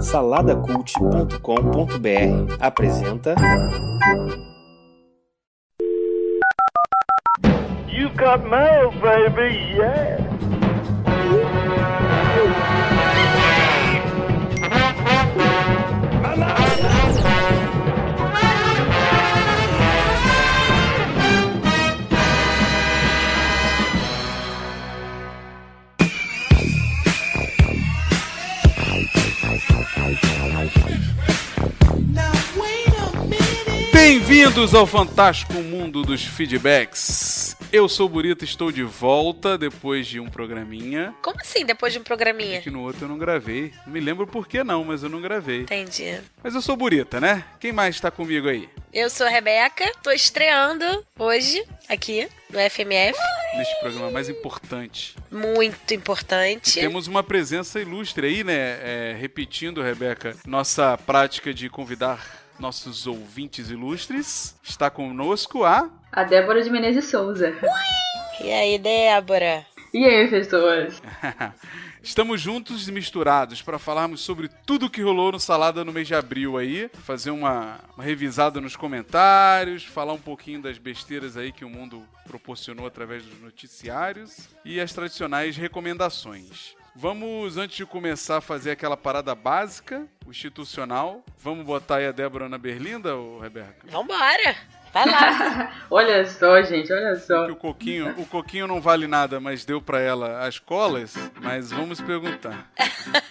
Saladacult.com.br apresenta. You got mail, baby, yeah. Bem-vindos ao fantástico mundo dos feedbacks. Eu sou o Burita, estou de volta depois de um programinha. Como assim, depois de um programinha? Que no outro eu não gravei. Não me lembro por que não, mas eu não gravei. Entendi. Mas eu sou Burita, né? Quem mais está comigo aí? Eu sou a Rebeca, tô estreando hoje aqui no FMF. Neste programa mais importante. Muito importante. E temos uma presença ilustre aí, né? É, repetindo, Rebeca, nossa prática de convidar nossos ouvintes ilustres. Está conosco a. A Débora de Menezes Souza. E aí, Débora? E aí, pessoas? Estamos juntos e misturados para falarmos sobre tudo que rolou no Salada no mês de abril aí, fazer uma, uma, revisada nos comentários, falar um pouquinho das besteiras aí que o mundo proporcionou através dos noticiários e as tradicionais recomendações. Vamos, antes de começar a fazer aquela parada básica, institucional, vamos botar aí a Débora na Berlinda, ou Rebeca? Vambora! Vai lá. olha só, gente, olha só. Porque o coquinho, o coquinho não vale nada, mas deu para ela as colas, mas vamos perguntar.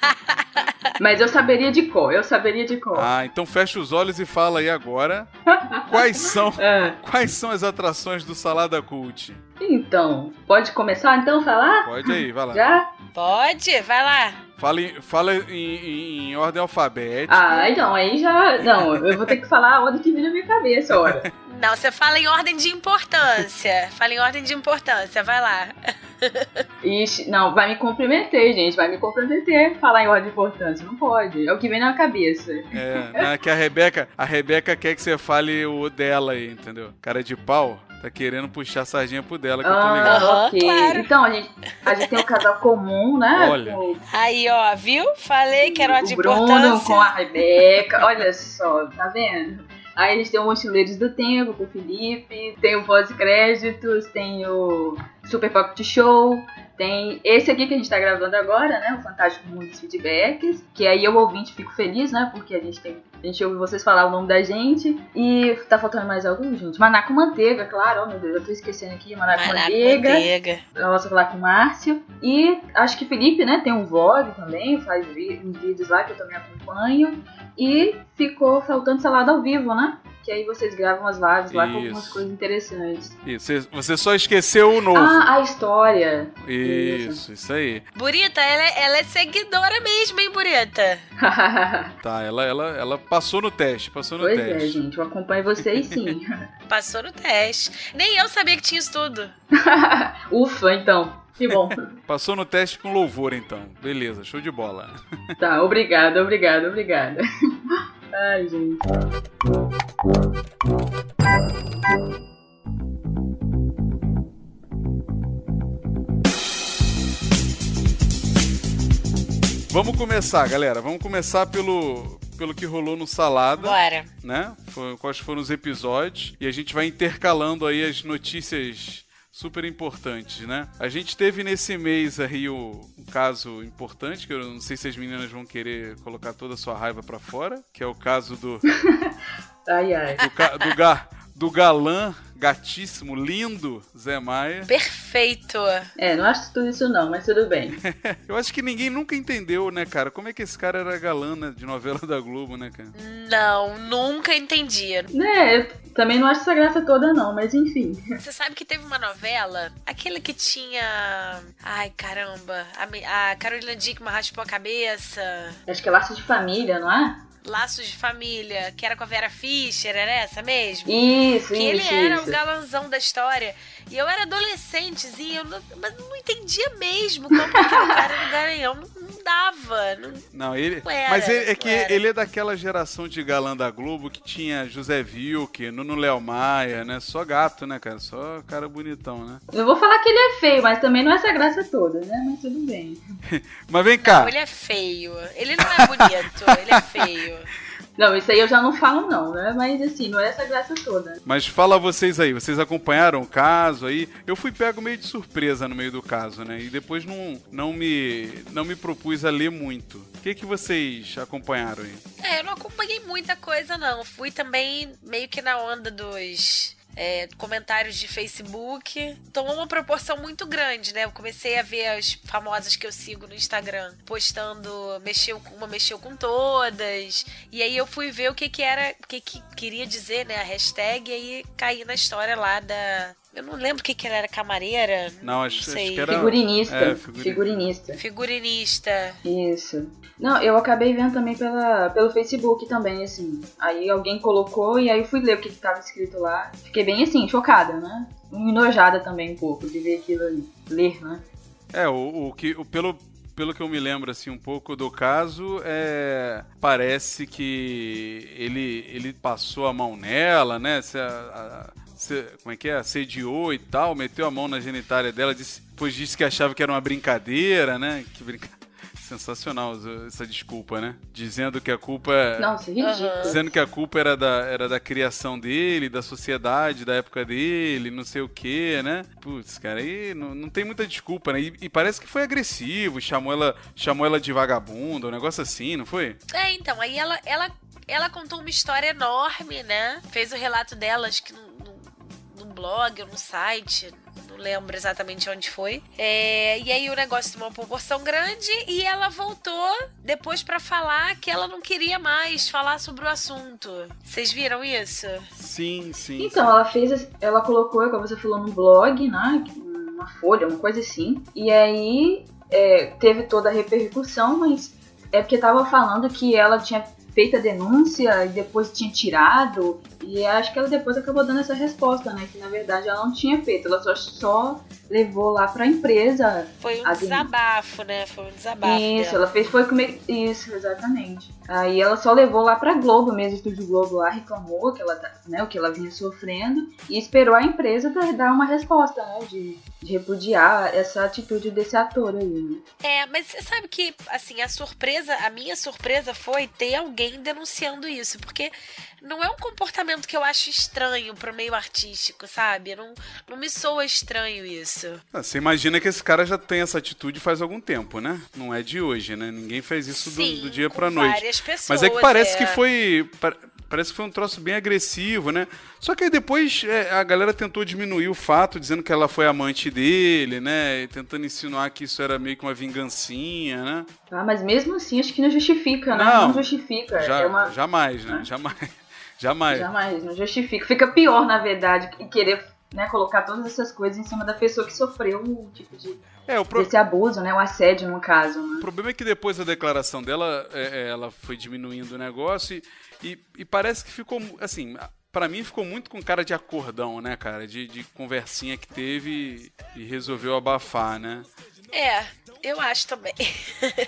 Mas eu saberia de cor, eu saberia de cor. Ah, então fecha os olhos e fala aí agora quais são É. quais são as atrações do Salada Cult. Então, pode começar então a falar? Pode aí, vai lá. Já? Pode? Vai lá. Fala, em, fala em, em- em ordem alfabética. Ah, então, aí já. Não, eu vou ter que falar a ordem que vem na minha cabeça, ora. Não, você fala em ordem de importância. fala em ordem de importância, vai lá. Ixi, não, vai me comprometer, gente, vai me comprometer falar em ordem de importância. Não pode. É o que vem na cabeça. É, né, que a Rebeca, a Rebeca quer que você fale o dela aí, entendeu? Cara de pau, tá querendo puxar a sardinha pro dela, que eu tô ligado. Ah, Aham, ok. claro. Então, a gente, a gente tem um casal comum, né? Olha. Com Aí, ó, viu? Falei que era ordem de o Bruno importância. com a Rebeca. Olha só, tá vendo? Aí gente tem o Mochileiros do Tempo com o Felipe, tem o Pós-Créditos, tem o Super Pocket Show, tem esse aqui que a gente tá gravando agora, né? O Fantástico Mundo dos Feedbacks. Que aí eu ouvinte fico feliz, né? Porque a gente tem. A gente ouve vocês falar o nome da gente. E tá faltando mais algum, gente? Manaco Manteiga, claro. Oh, meu Deus, eu tô esquecendo aqui. Manaco Maraca, Manteiga. manteiga. Eu posso falar com o Márcio. E acho que Felipe, né, tem um vlog também, faz uns vídeos lá que eu também acompanho. E ficou faltando salada ao vivo, né? Que aí vocês gravam as lives lá com algumas Isso. coisas interessantes. Isso, você- só esqueceu o novo. Ah, a história. isso, isso aí. Burita, ela, é- ela é seguidora mesmo, hein, Burita? Tá, ela, ela, ela passou no teste, passou no pois é, teste. gente, eu acompanho vocês sim. Passou no teste. Nem eu sabia que tinha isso tudo. Ufa, então. Que bom. Passou no teste com louvor, então. Beleza, show de bola. tá, obrigada, obrigada, obrigada. Ai, gente. Vamos começar, galera. Vamos começar pelo, pelo que rolou no Salada. Bora. né? Foi- Quais foram os episódios. E a gente vai intercalando aí as notícias super importantes, né? A gente teve nesse mês aí o, um caso importante, que eu não sei se as meninas vão querer colocar toda a sua raiva pra fora, que é o caso do, Ai, ai. do, do, ga- do galã, gatíssimo, lindo Zé Maia. Perfeito. É, não acho tudo isso não, mas tudo bem. Eu acho que ninguém nunca entendeu, né, cara? Como é que esse cara era galã né, de novela da Globo, né, cara? Não, nunca entendi. Né, eu também não acho essa graça toda não, mas enfim. Você sabe que teve uma novela, aquele que tinha. Ai, caramba. A, a Carolina Dickman raspou a cabeça. Acho que é laço de família, não é? Laços de Família, que era com a Vera Fischer, era essa mesmo? Isso, que ele isso, era isso. o galanzão da história. E eu era adolescentezinha, eu não, mas não entendia mesmo como que o cara era um garanhão. Não dava. Não, Não, ele. Não era, mas ele, é não que era. ele é daquela geração de galã da Globo que tinha José Vilke, Nuno Léo Maia, né? Só gato, né, cara? Só cara bonitão, né? Eu vou falar que ele é feio, mas também não é essa graça toda, né? Mas tudo bem. Mas vem cá. ele é feio. Ele não é bonito, ele é feio. Não, isso aí eu já não falo não, né? Mas assim, não é essa graça toda. Mas fala vocês aí, vocês acompanharam o caso aí? Eu fui pego meio de surpresa no meio do caso, né? E depois não, não, me, não me propus a ler muito. O que, que vocês acompanharam aí? É, eu não acompanhei muita coisa, não. Fui também meio que na onda dos é, comentários de Facebook. Tomou uma proporção muito grande, né? Eu comecei a ver as famosas que eu sigo no Instagram postando, mexeu uma, mexeu com todas. E aí eu fui ver o que que era, o que que queria dizer, né? A hashtag, e aí caí na história lá da. Eu não lembro o que que ela era, camareira? Não, acho, acho sei. que era. Figurinista. É, figurin- Figurinista. Figurinista. Isso. Não, eu acabei vendo também pela, pelo Facebook também, assim. Aí alguém colocou e aí eu fui ler o que, que tava escrito lá. Fiquei bem assim, chocada, né? Enojada também um pouco de ver aquilo ali. Ler, né? É, o, o que. O, pelo, pelo que eu me lembro assim um pouco do caso, é, parece que ele, ele passou a mão nela, né? Se a- a- como é que é? Assediou e tal, meteu a mão na genitália dela, disse, depois disse que achava que era uma brincadeira, né? Que brinca... Sensacional essa desculpa, né? Dizendo que a culpa é. Nossa, ridículo. Aham. Dizendo que a culpa era da, era da criação dele, da sociedade, da época dele, não sei o que, né? Putz, cara, aí não, não tem muita desculpa, né? E, e parece que foi agressivo, chamou ela, chamou ela de vagabunda, um negócio assim, não foi? É, então, aí ela, ela, ela contou uma história enorme, né? Fez o relato dela, acho que no blog ou no site, não lembro exatamente onde foi. É, e aí o negócio tomou uma proporção grande e ela voltou depois pra falar que ela não queria mais falar sobre o assunto. Vocês viram isso? Sim, sim. Então, ela fez, ela colocou, como você falou, no blog, né? Uma folha, uma coisa assim. E aí é, teve toda a repercussão, mas é porque tava falando que ela tinha feito a denúncia e depois tinha tirado. E acho que ela depois acabou dando essa resposta, né? Que na verdade ela não tinha feito, ela só, só levou lá pra empresa. Foi um A desabafo, né? Foi um desabafo. Isso, dela. ela fez foi comer. Isso, exatamente. Aí ela só levou lá pra Globo mesmo, o Estúdio Globo lá, reclamou que ela, tá- né, o que ela vinha sofrendo e esperou a empresa pra dar uma resposta, né? De, de repudiar essa atitude desse ator aí, né? É, mas você sabe que, assim, a surpresa, a minha surpresa foi ter alguém denunciando isso, porque não é um comportamento que eu acho estranho pro meio artístico, sabe? Não, não me soa estranho isso. Ah, Você imagina que esse cara já tem essa atitude faz algum tempo, né? Não é de hoje, né? Ninguém fez isso do- Sim, do, dia com pra noite. Pessoas, Mas é que parece é. que foi. pa- Parece que foi um troço bem agressivo, né? Só que aí depois é, a galera tentou diminuir o fato, dizendo que ela foi amante dele, né? E tentando insinuar que isso era meio que uma vingancinha, né? Tá? Mas mesmo assim, acho que não justifica, né? Não, Não, justifica. Já- é uma... Jamais, né? Jamais. Jamais. Jamais, não justifica. Fica pior, na verdade, e querer né, colocar todas essas coisas em cima da pessoa que sofreu o tipo de É, o, pro- desse abuso, né? O assédio, no caso, o né? problema é que depois da declaração dela, é, é, ela foi diminuindo o negócio e, e, e parece que ficou, assim, pra mim ficou muito com cara de acordão, né, cara? De, de conversinha que teve e, e resolveu abafar, né? É, eu acho também.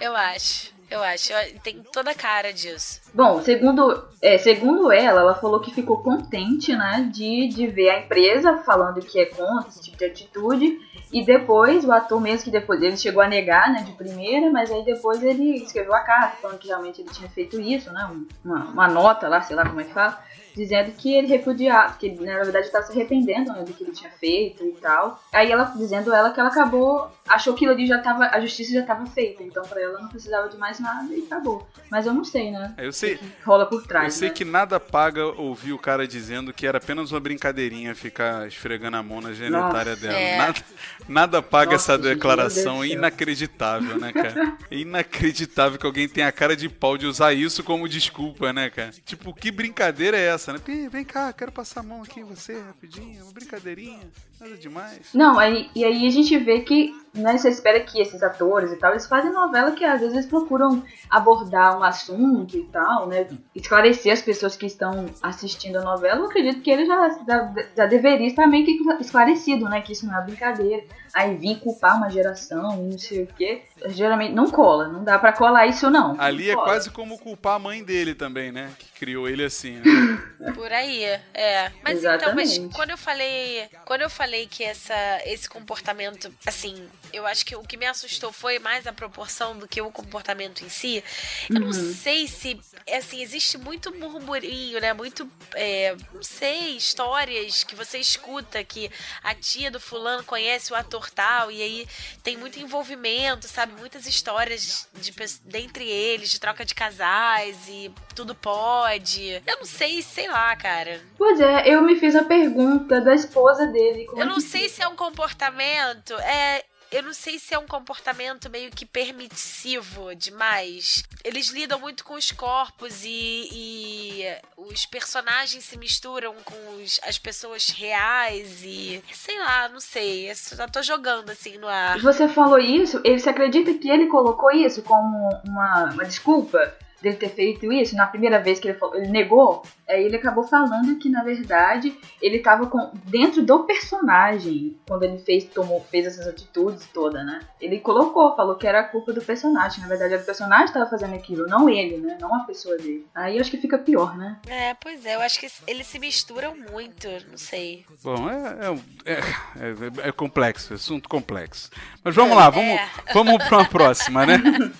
eu acho, eu acho. Eu- Tem toda a cara disso. Bom, segundo, é, segundo ela, ela falou que ficou contente, né, de, de ver a empresa falando que é contra esse tipo de atitude. E depois, o ator mesmo que depois ele chegou a negar, né, de primeira, mas aí depois ele escreveu a carta falando que realmente ele tinha feito isso, né, um- uma, uma nota lá, sei lá como é que fala, dizendo que ele repudiava, que ele, na verdade estava se arrependendo né, do que ele tinha feito e tal. Aí ela, dizendo ela que ela acabou, achou que ali já tava, a justiça já estava feita, então pra ela não precisava de mais nada e acabou. Mas eu não sei, né, Eu sei, rola por eu trás, sei né? que nada paga ouvir o cara dizendo que era apenas uma brincadeirinha ficar esfregando a mão na genitária Nossa. dela. É. Nada, nada paga Nossa, essa declaração inacreditável, né, cara? É inacreditável que alguém tenha a cara de pau de usar isso como desculpa, né, cara? Tipo, que brincadeira é essa, Ih, vem cá, quero passar a mão aqui em você rapidinho, uma brincadeirinha, nada demais. Não, aí, e aí a gente vê que, né, você espera que esses atores e tal, eles fazem novela que às vezes procuram abordar um assunto e tal, né, esclarecer as pessoas que estão assistindo a novela. Eu acredito que ele já, já, já deveria estar meio que esclarecido, né, que isso não é brincadeira. Aí vir culpar uma geração e não sei o quê. Geralmente não cola. Não dá pra colar isso, não. Ali Não é cola. quase como culpar a mãe dele também, né? Que criou ele assim, né? Por aí, é. Mas então, mas Exatamente. quando eu falei, quando eu falei que essa, esse comportamento, assim, eu acho que o que me assustou foi mais a proporção do que o comportamento em si. Eu não sei se, assim, existe muito murmurinho, né? Muito, é, não sei, histórias que você escuta que a tia do fulano conhece o ator tal e aí tem muito envolvimento, sabe? Muitas histórias de, pe- dentre eles, de troca de casais e tudo pode. Eu não sei, sei lá, cara. Pois é, eu me fiz a pergunta da esposa dele. Eu não que sei se é um comportamento. É. Eu não sei se é um comportamento meio que permissivo demais. Eles lidam muito com os corpos e, e os personagens se misturam com os- as pessoas reais e. Sei lá, não sei. Eu só tô jogando assim no ar. Você falou isso, ele se acredita que ele colocou isso como uma, uma desculpa dele ter feito isso na primeira vez que ele, falou, ele negou? Aí ele acabou falando que na verdade ele tava com, dentro do personagem quando ele fez, tomou, fez essas atitudes toda, né? Ele colocou, falou que era a culpa do personagem. Na verdade era o personagem que tava fazendo aquilo, não ele, né? Não a pessoa dele. Aí eu acho que fica pior, né? É, pois é, eu acho que eles se misturam muito, não sei. Bom, é, é, é, é- é complexo, é assunto complexo. Mas vamos lá, vamos, É. vamos para uma próxima, né?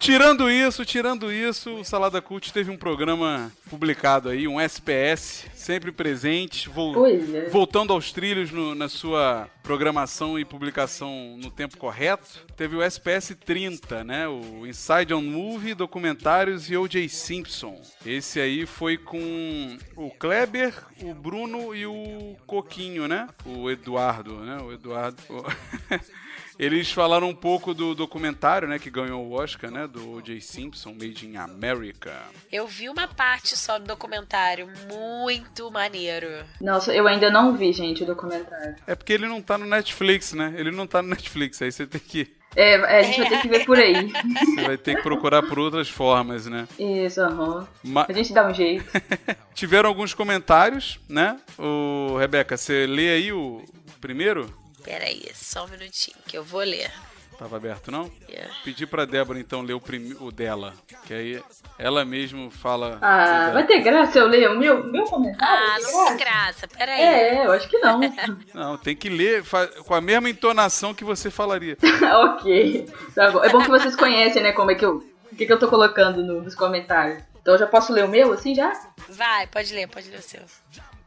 Ti- Tirando isso, tirando isso, o Salada Cult teve um programa publicado aí, um SPS, sempre presente, vol- Pois é. voltando aos trilhos no- na sua programação e publicação no tempo correto. Teve o SPS 30, né? O Inside on Movie, documentários e O.J. Simpson. Esse aí foi com o Kleber, o Bruno e o Coquinho, né? O Eduardo, né? O Eduardo. Eles falaram um pouco do documentário, né, que ganhou o Oscar, né, do O.J. Simpson, Made in America. Eu vi uma parte só do documentário, muito maneiro. Nossa, eu ainda não vi, gente, o documentário. É porque ele não tá no Netflix, né? Ele não tá no Netflix, aí você tem que É, a gente vai ter que ver por aí. você vai ter que procurar por outras formas, né? Isso, aham. Ma- A gente dá um jeito. Tiveram alguns comentários, né? O Rebeca, você lê aí o primeiro? Pera aí, só um minutinho que eu vou ler. Tava aberto, não? Yeah. Pedi pra Débora, então, ler o, prime- o dela. Que aí ela mesmo fala. Ah, vai ter graça eu ler o meu, meu comentário? Ah, não tem graça, pera aí. É, eu acho que não. Não, tem que ler fa- com a mesma entonação que você falaria. ok. Tá bom. É bom que vocês conhecem, né, como é que eu. O que, que eu tô colocando no- nos comentários. Então eu já posso ler o meu, assim, já? Vai, pode ler, pode ler o seu.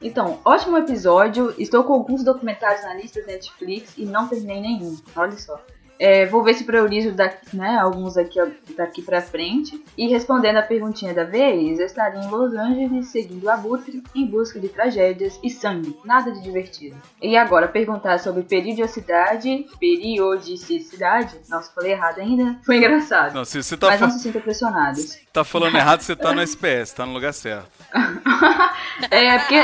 Então, ótimo episódio. Estou com alguns documentários na lista da Netflix e não terminei nenhum. Olha só. É, vou ver se priorizo daqui, né, alguns aqui, daqui pra frente. E respondendo a perguntinha da vez, eu estaria em Los Angeles seguindo o Abutre em busca de tragédias e sangue. Nada de divertido. E agora, perguntar sobre periodicidade, periodicidade, nossa, falei errado ainda, foi engraçado. Não, se você tá, Mas não se sintam pressionados. tá falando errado, você tá no SPS, tá no lugar certo. É, porque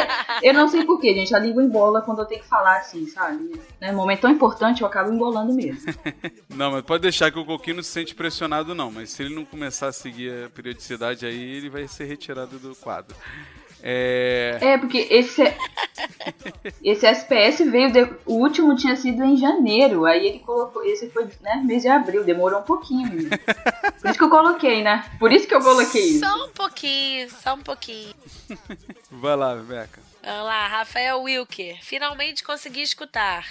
eu não sei porquê, gente. A língua embola quando eu tenho que falar assim, sabe? Né, momento tão importante, eu acabo embolando mesmo. Não, mas pode deixar que o Coquinho não se sente pressionado, não. Mas se ele não começar a seguir a periodicidade aí, ele vai ser retirado do quadro. É. É, porque esse esse SPS veio de- o último tinha sido em janeiro, aí ele colocou, esse foi, né, mês de abril, demorou um pouquinho. Por isso que eu coloquei, né? Por isso que eu coloquei isso. Só um pouquinho, só um pouquinho. Vai lá, Beca. Vamos lá, Rafael Wilker. Finalmente consegui escutar.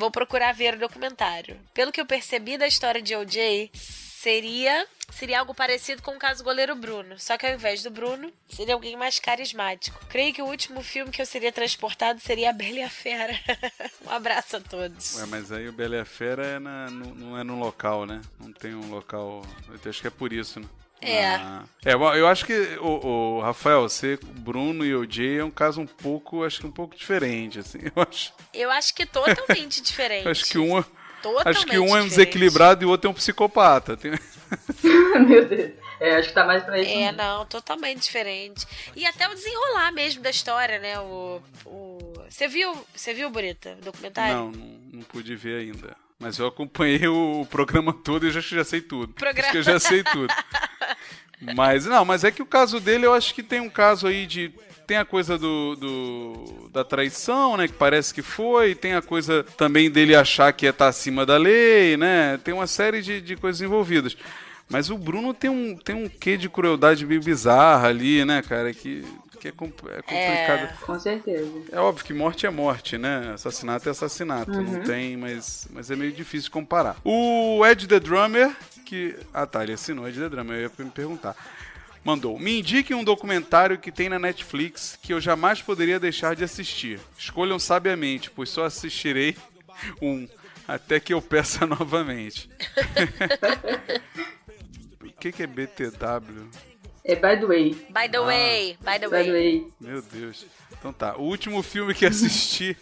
Vou procurar ver o documentário. Pelo que eu percebi da história de OJ, seria seria algo parecido com o caso do goleiro Bruno. Só que ao invés do Bruno, seria alguém mais carismático. Creio que o último filme que eu seria transportado seria A Bela e a Fera. um abraço a todos. Ué, mas aí o Bela e a Fera é na- no- não é num local, né? Não tem um local. Eu acho que é por isso, né? É. Ah. É, bom, eu acho que o, o Rafael, você, Bruno e o Jay é um caso um pouco, acho que um pouco diferente, assim. Eu acho, Eu acho que totalmente diferente. acho que um, é- Totalmente acho que um é um desequilibrado e o outro é um psicopata. Tem- Meu Deus. É, acho que tá mais pra isso. É, mesmo. não, totalmente diferente. E até o desenrolar mesmo da história, né? O. o... Você viu, você viu, Bonita, o documentário? Não, não, não pude ver ainda. Mas eu acompanhei o, programa todo e já, já sei tudo. Programa- Acho que eu já sei tudo. Mas não, mas é que o caso dele, eu acho que tem um caso aí de tem a coisa do, do- da traição, né? Que parece que foi. Tem a coisa também dele achar que ia estar acima da lei, né? Tem uma série de, de coisas envolvidas. Mas o Bruno tem um, tem um quê de crueldade meio bizarra ali, né, cara? Que, que é, compl- é complicado. Com certeza. É óbvio que morte é morte, né? Assassinato é assassinato. Uhum. Não tem, mas, mas é meio difícil comparar. O Ed The Drummer, que. Ah tá, ele assinou Ed The Drummer, eu ia me perguntar. Mandou. Me indique um documentário que tem na Netflix que eu jamais poderia deixar de assistir. Escolham sabiamente, pois só assistirei um. Até que eu peça novamente. o que, que é BTW? É by the way. By the way, by the By the way. way. Meu Deus. Então tá, o último filme que assisti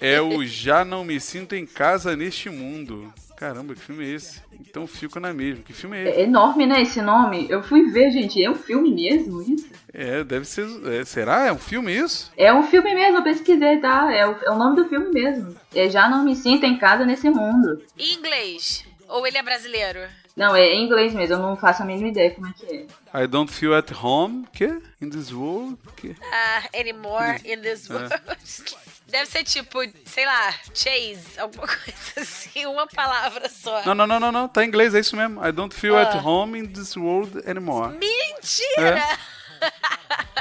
é o Já Não Me Sinto em Casa Neste Mundo. Caramba, que filme é esse? Então fico na mesma. Que filme é esse? É enorme, né, esse nome? Eu fui ver, gente. É um filme mesmo isso? É, deve ser. é, será? É um filme isso? É um filme mesmo, eu pesquisei, tá? É o, é o nome do filme mesmo. É Já Não Me Sinto em Casa Nesse Mundo. Em inglês? Ou ele é brasileiro? Não, é em inglês mesmo, eu não faço a mínima ideia como é que é. I don't feel at home. Que? In this world? Que? Ah, anymore in this world. Deve ser tipo, sei lá, chase, alguma coisa assim, uma palavra só. Não, não, não, não, não. Tá em inglês, é isso mesmo. I don't feel at Ah. home in this world anymore. Mentira!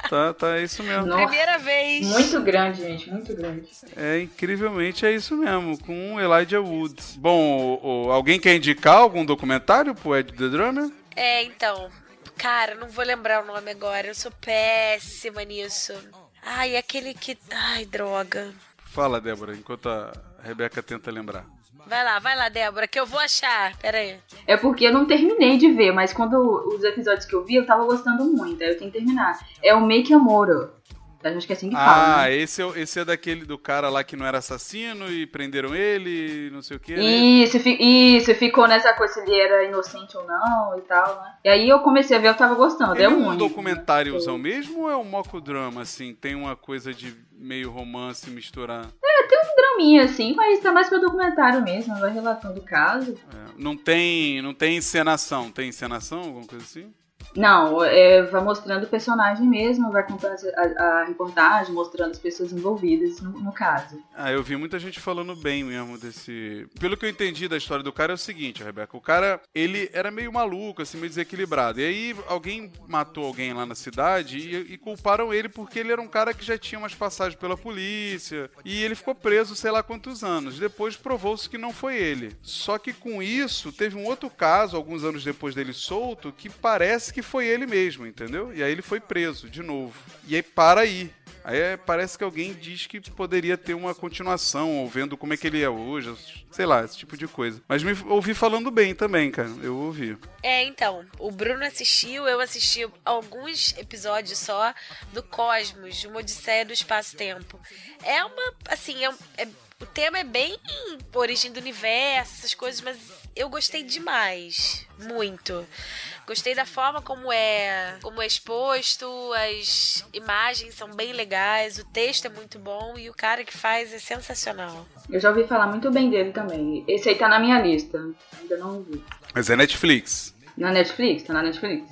Tá, tá, é isso mesmo. Nossa, Primeira vez. muito grande, gente, muito grande. É, incrivelmente é isso mesmo, com o Elijah Wood. Bom, o- o- alguém quer indicar algum documentário pro Ed The Drummer? É, então. Cara, não vou lembrar o nome agora. Eu sou péssima nisso. Ai, aquele que. Ai, droga. Fala, Débora, enquanto a Rebeca tenta lembrar. Vai lá, vai lá, Débora, que eu vou achar. Pera aí. É porque eu não terminei de ver, mas quando os episódios que eu vi, eu tava gostando muito, aí eu tenho que terminar. É o Make a Moro. Acho que é assim que fala, Ah, né? esse é, esse é daquele do cara lá que não era assassino e prenderam ele, não sei o que. Isso, fi- isso, ficou nessa coisa se ele era inocente ou não e tal, né? E aí eu comecei a ver, eu tava gostando, Ele é é um documentáriozão mesmo ou é um mocodrama, assim? Tem uma coisa de meio romance misturar. draminha, assim, mas tá mais pra documentário mesmo, vai relatando o caso. É, não tem não tem encenação. Tem encenação, alguma coisa assim? Não, é, vai mostrando o personagem mesmo, vai contando a, a reportagem, mostrando as pessoas envolvidas no, no caso. Ah, eu vi muita gente falando bem mesmo desse. Pelo que eu entendi da história do cara é o seguinte, Rebeca. O cara, ele era meio maluco, assim, meio desequilibrado. E aí alguém matou alguém lá na cidade e, e culparam ele porque ele era um cara que já tinha umas passagens pela polícia. E ele ficou preso sei lá quantos anos. Depois provou-se que não foi ele. Só que com isso, teve um outro caso, alguns anos depois dele solto, que parece que foi ele mesmo, entendeu? E aí ele foi preso de novo. E aí para aí. Aí é, parece que alguém diz que poderia ter uma continuação, ou vendo como é que ele é hoje, sei lá, esse tipo de coisa. Mas me ouvi falando bem também, cara. Eu ouvi. É, então, o Bruno assistiu, eu assisti alguns episódios só do Cosmos, de uma Odisseia do Espaço-Tempo. É uma, assim, é, é- o tema é bem origem do universo, essas coisas, mas eu gostei demais, muito. Gostei da forma como é, como é exposto, as imagens são bem legais, o texto é muito bom e o cara que faz é sensacional. Eu já ouvi falar muito bem dele também. Esse aí tá na minha lista, ainda não vi. Mas é Netflix. Na Netflix? Tá na Netflix?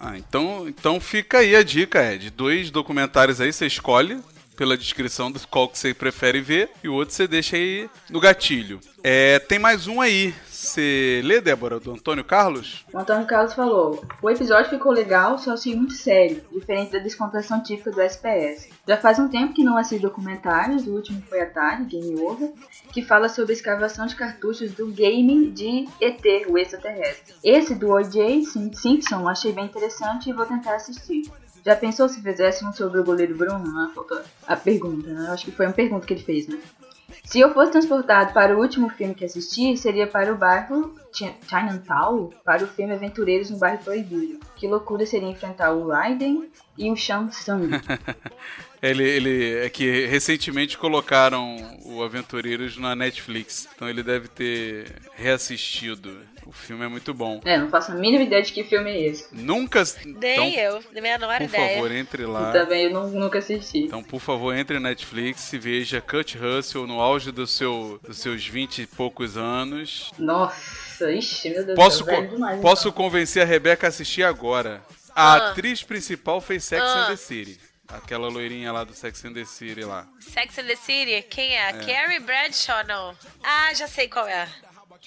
Ah, então, então fica aí a dica, Ed. Dois documentários aí, você escolhe pela descrição do qual que você prefere ver e o outro você deixa aí no gatilho. É, tem mais um aí. Você lê, Débora, do Antônio Carlos? O Antônio Carlos falou: O episódio ficou legal, só achei muito sério, diferente da descontração típica do SPS. Já faz um tempo que não assisto documentários, o último foi Atari, Game Over, que fala sobre a escavação de cartuchos do game de ET, o extraterrestre. Esse do O.J. Sim- Simpson achei bem interessante e vou tentar assistir. Já pensou se fizesse um sobre o goleiro Bruno? Né? A pergunta, né? Acho que foi uma pergunta que ele fez, né? Se eu fosse transportado para o último filme que assisti, seria para o bairro Chi- Chinatown, para o filme Aventureiros no Bairro Proibido. Que loucura seria enfrentar o Raiden e o Shang Tsung. Ele, ele é que recentemente colocaram o Aventureiros na Netflix, então ele deve ter reassistido. O filme é muito bom. é, não faço a mínima ideia de que filme é esse. Nunca. Nem então, eu, nem a menor por ideia. favor, entre lá. Também eu não- nunca assisti. Então, por favor, entre na Netflix e veja Kurt Russell no auge do seu, dos seus 20 e poucos anos. Nossa, ixi, meu Deus Posso, do céu, co- velho demais, posso então. convencer a Rebeca a assistir agora. A Ah. atriz principal fez Sex Ah. and the City. Aquela loirinha lá do Sex and the City lá. Sex and the City? Quem é? Carrie Bradshaw, não? Ah, já sei qual é.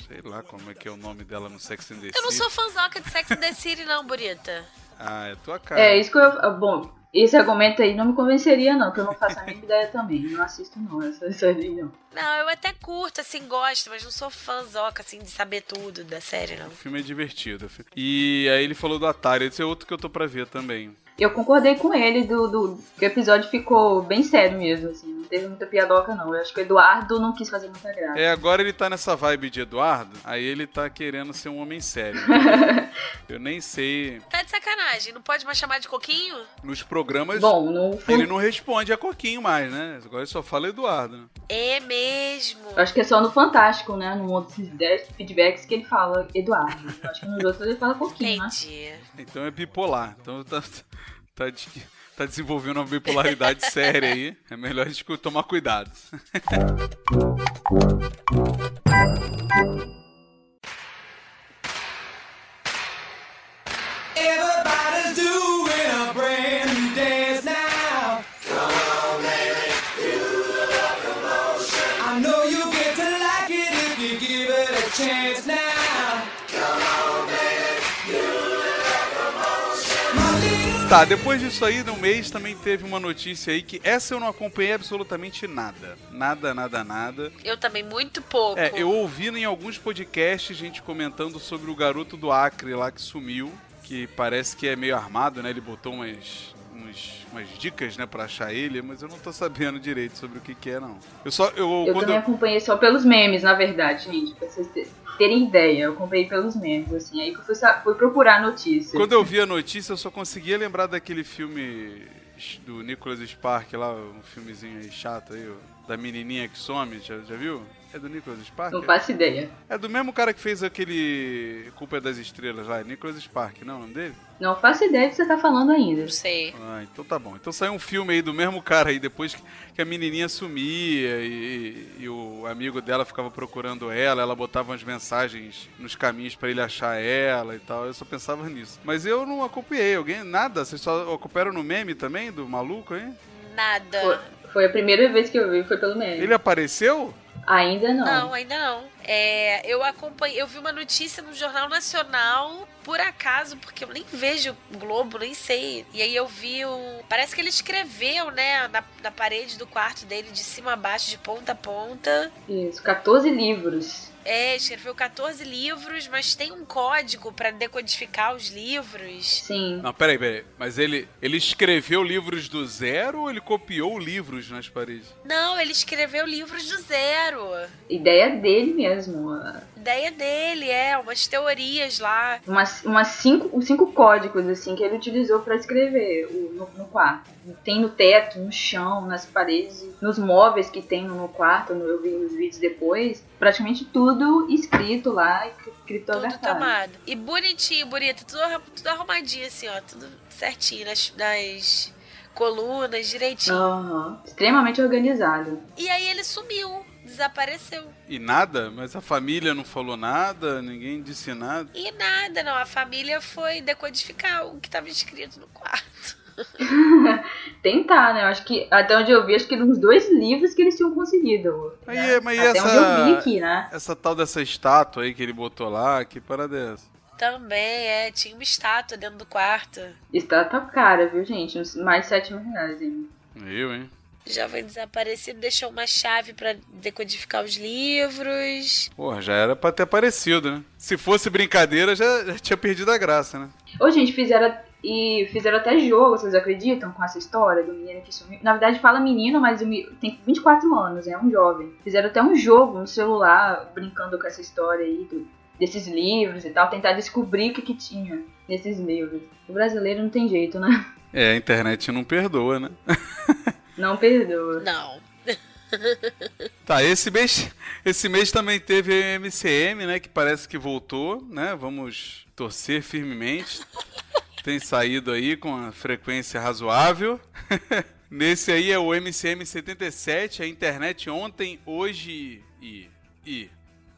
Sei lá como é que é o nome dela no Sex and the Eu não City. sou fãzoca de Sex and the City, não, bonita. Ah, é tua cara. É, isso que eu. Bom, esse argumento aí não me convenceria, não, que eu não faço a mínima ideia também. Não assisto, não, essa série não. Não, eu até curto, assim, gosto, mas não sou fãzoca, assim, de saber tudo da série, não. O filme é divertido. E aí ele falou do Atari. Esse é outro que eu tô pra ver também. Eu concordei com ele do, do que o episódio ficou bem sério mesmo, assim. Não teve muita piadoca, não. Eu acho que o Eduardo não quis fazer muita graça. É, agora ele tá nessa vibe de Eduardo, aí ele tá querendo ser um homem sério. eu nem sei. Tá de sacanagem, não pode mais chamar de coquinho? Nos programas, Bom, no ele não responde a Coquinho mais, né? Agora ele só fala Eduardo. né? É mesmo. Eu acho que é só no Fantástico, né? No desses 10 feedbacks que ele fala Eduardo. Eu acho que nos outros ele fala pouquinho, né? Entendi. Então é bipolar. Então tá, tá, de- tá desenvolvendo uma bipolaridade séria aí. É melhor a gente tomar cuidado. Everybody's doing Tá, depois disso aí, no mês também teve uma notícia aí que essa eu não acompanhei absolutamente nada. Nada, nada, nada. Eu também, muito pouco. É, eu ouvi em alguns podcasts gente comentando sobre o garoto do Acre lá que sumiu, que parece que é meio armado, né? Ele botou umas, uns- umas dicas, né, pra achar ele, mas eu não tô sabendo direito sobre o que que é, não. Eu só, eu, Eu também eu, acompanhei só pelos memes, na verdade, gente. Pra vocês te- terem ideia. Eu acompanhei pelos memes, assim. Aí que eu fui, fui procurar notícias. quando eu vi a notícia, eu só conseguia lembrar daquele filme do Nicholas Spark lá, um filmezinho aí chato aí, ó, da menininha que some, já, já viu? É do Nicholas Spark? Não faço ideia. É do mesmo cara que fez aquele Culpa é das Estrelas lá, Nicholas Spark, não é o nome dele? Não faço ideia do que você tá falando ainda. Não sei. Ah, então tá bom. Então saiu um filme aí do mesmo cara aí, depois que, que a menininha sumia e, e o amigo dela ficava procurando ela, ela botava umas mensagens nos caminhos pra ele achar ela e tal. Eu só pensava nisso. Mas eu não acompanhei alguém, nada. Vocês só acompanharam no meme também, do maluco aí? Nada. Foi, a primeira vez que eu vi, foi pelo meme. Ele apareceu? Ainda não. Não, ainda não. É, eu acompanhei, eu vi uma notícia no Jornal Nacional, por acaso, porque eu nem vejo o Globo, nem sei. E aí eu vi o. Parece que ele escreveu, né, na, na parede do quarto dele, de cima a baixo, de ponta a ponta. Isso, 14 livros. É, escreveu 14 livros, mas tem um código pra decodificar os livros. Sim. Não, peraí, peraí. Mas ele, ele escreveu livros do zero ou ele copiou livros nas paredes? Não, ele escreveu livros do zero. Ideia dele mesmo. Ideia dele, é, umas teorias lá. Umas, umas cinco, os cinco códigos assim que ele utilizou pra escrever o- no, no quarto. Tem no teto, no chão, nas paredes, nos móveis que tem no quarto. no- Eu vi os vídeos depois. Praticamente tudo escrito lá e Tudo criptografado. tomado. E bonitinho, bonito, tudo, tudo arrumadinho assim, ó, tudo certinho nas, nas colunas, direitinho. Aham. Extremamente organizado. E aí ele sumiu, desapareceu. E nada? Mas a família não falou nada? Ninguém disse nada? E nada, não. A família foi decodificar o que estava escrito no quarto. Tentar, né? Eu acho que, até onde eu vi, acho que nos dois livros que eles tinham conseguido. Mas né? e- mas e até essa- onde eu vi aqui, né? Essa tal dessa estátua aí que ele botou lá, que parada é essa? Também, é, tinha uma estátua dentro do quarto. Está tá cara, viu, gente? Uns Mais de 7 mil reais ainda. Eu, hein? Já foi desaparecido, deixou uma chave pra decodificar os livros. Porra, já era pra ter aparecido, né? Se fosse brincadeira, já, já tinha perdido a graça, né? Ô, gente, fizeram. E fizeram até jogo, vocês acreditam, com essa história do menino que sumiu? Na verdade, fala menino, mas tem 24 anos, é um jovem. Fizeram até um jogo no celular, brincando com essa história aí, do- desses livros e tal, tentar descobrir o que, que tinha nesses livros. O brasileiro não tem jeito, né? É, a internet não perdoa, né? Não perdoa. Não. Tá, esse mês, esse mês também teve a MCM, né? Que parece que voltou, né? Vamos torcer firmemente. Tem saído aí com a frequência razoável. Nesse aí é o MCM 77, a internet ontem, hoje e. e.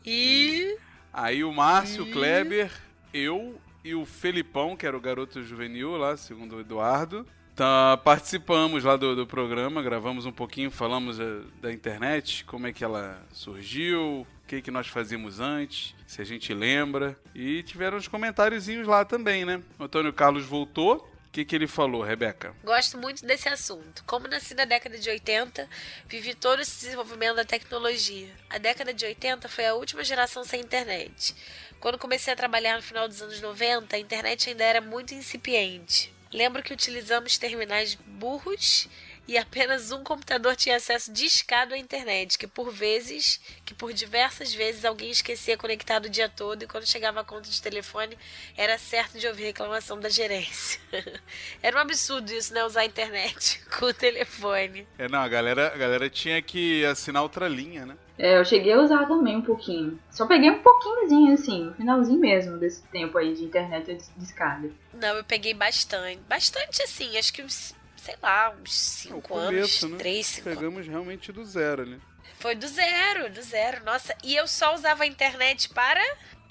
E. Aí o Márcio Kleber, eu e o Felipão, que era o garoto juvenil lá, segundo o Eduardo. Tá, participamos lá do, do programa, gravamos um pouquinho, falamos eh, da internet, como é que ela surgiu, o que, que nós fazíamos antes, se a gente lembra. E tiveram uns comentáriozinhos lá também, né? O Antônio Carlos voltou. O que, que ele falou, Rebeca? Gosto muito desse assunto. Como nasci na década de 80, vivi todo esse desenvolvimento da tecnologia. A década de 80 foi a última geração sem internet. Quando comecei a trabalhar no final dos anos 90, a internet ainda era muito incipiente. Lembro que utilizamos terminais burros e apenas um computador tinha acesso discado à internet, que por vezes, que por diversas vezes alguém esquecia conectado o dia todo e quando chegava a conta de telefone era certo de ouvir reclamação da gerência. era um absurdo isso, né, usar a internet com o telefone. É, não, a galera, a galera tinha que assinar outra linha, né? É, eu cheguei a usar também um pouquinho. Só peguei um pouquinhozinho, assim, no finalzinho mesmo desse tempo aí de internet dis- discada. Não, eu peguei bastante. Bastante assim, acho que uns, sei lá, uns É o 5 anos, começo, né? 3, 5 anos. Pegamos realmente do zero ali. Foi do zero, do zero. Nossa, e eu só usava a internet para.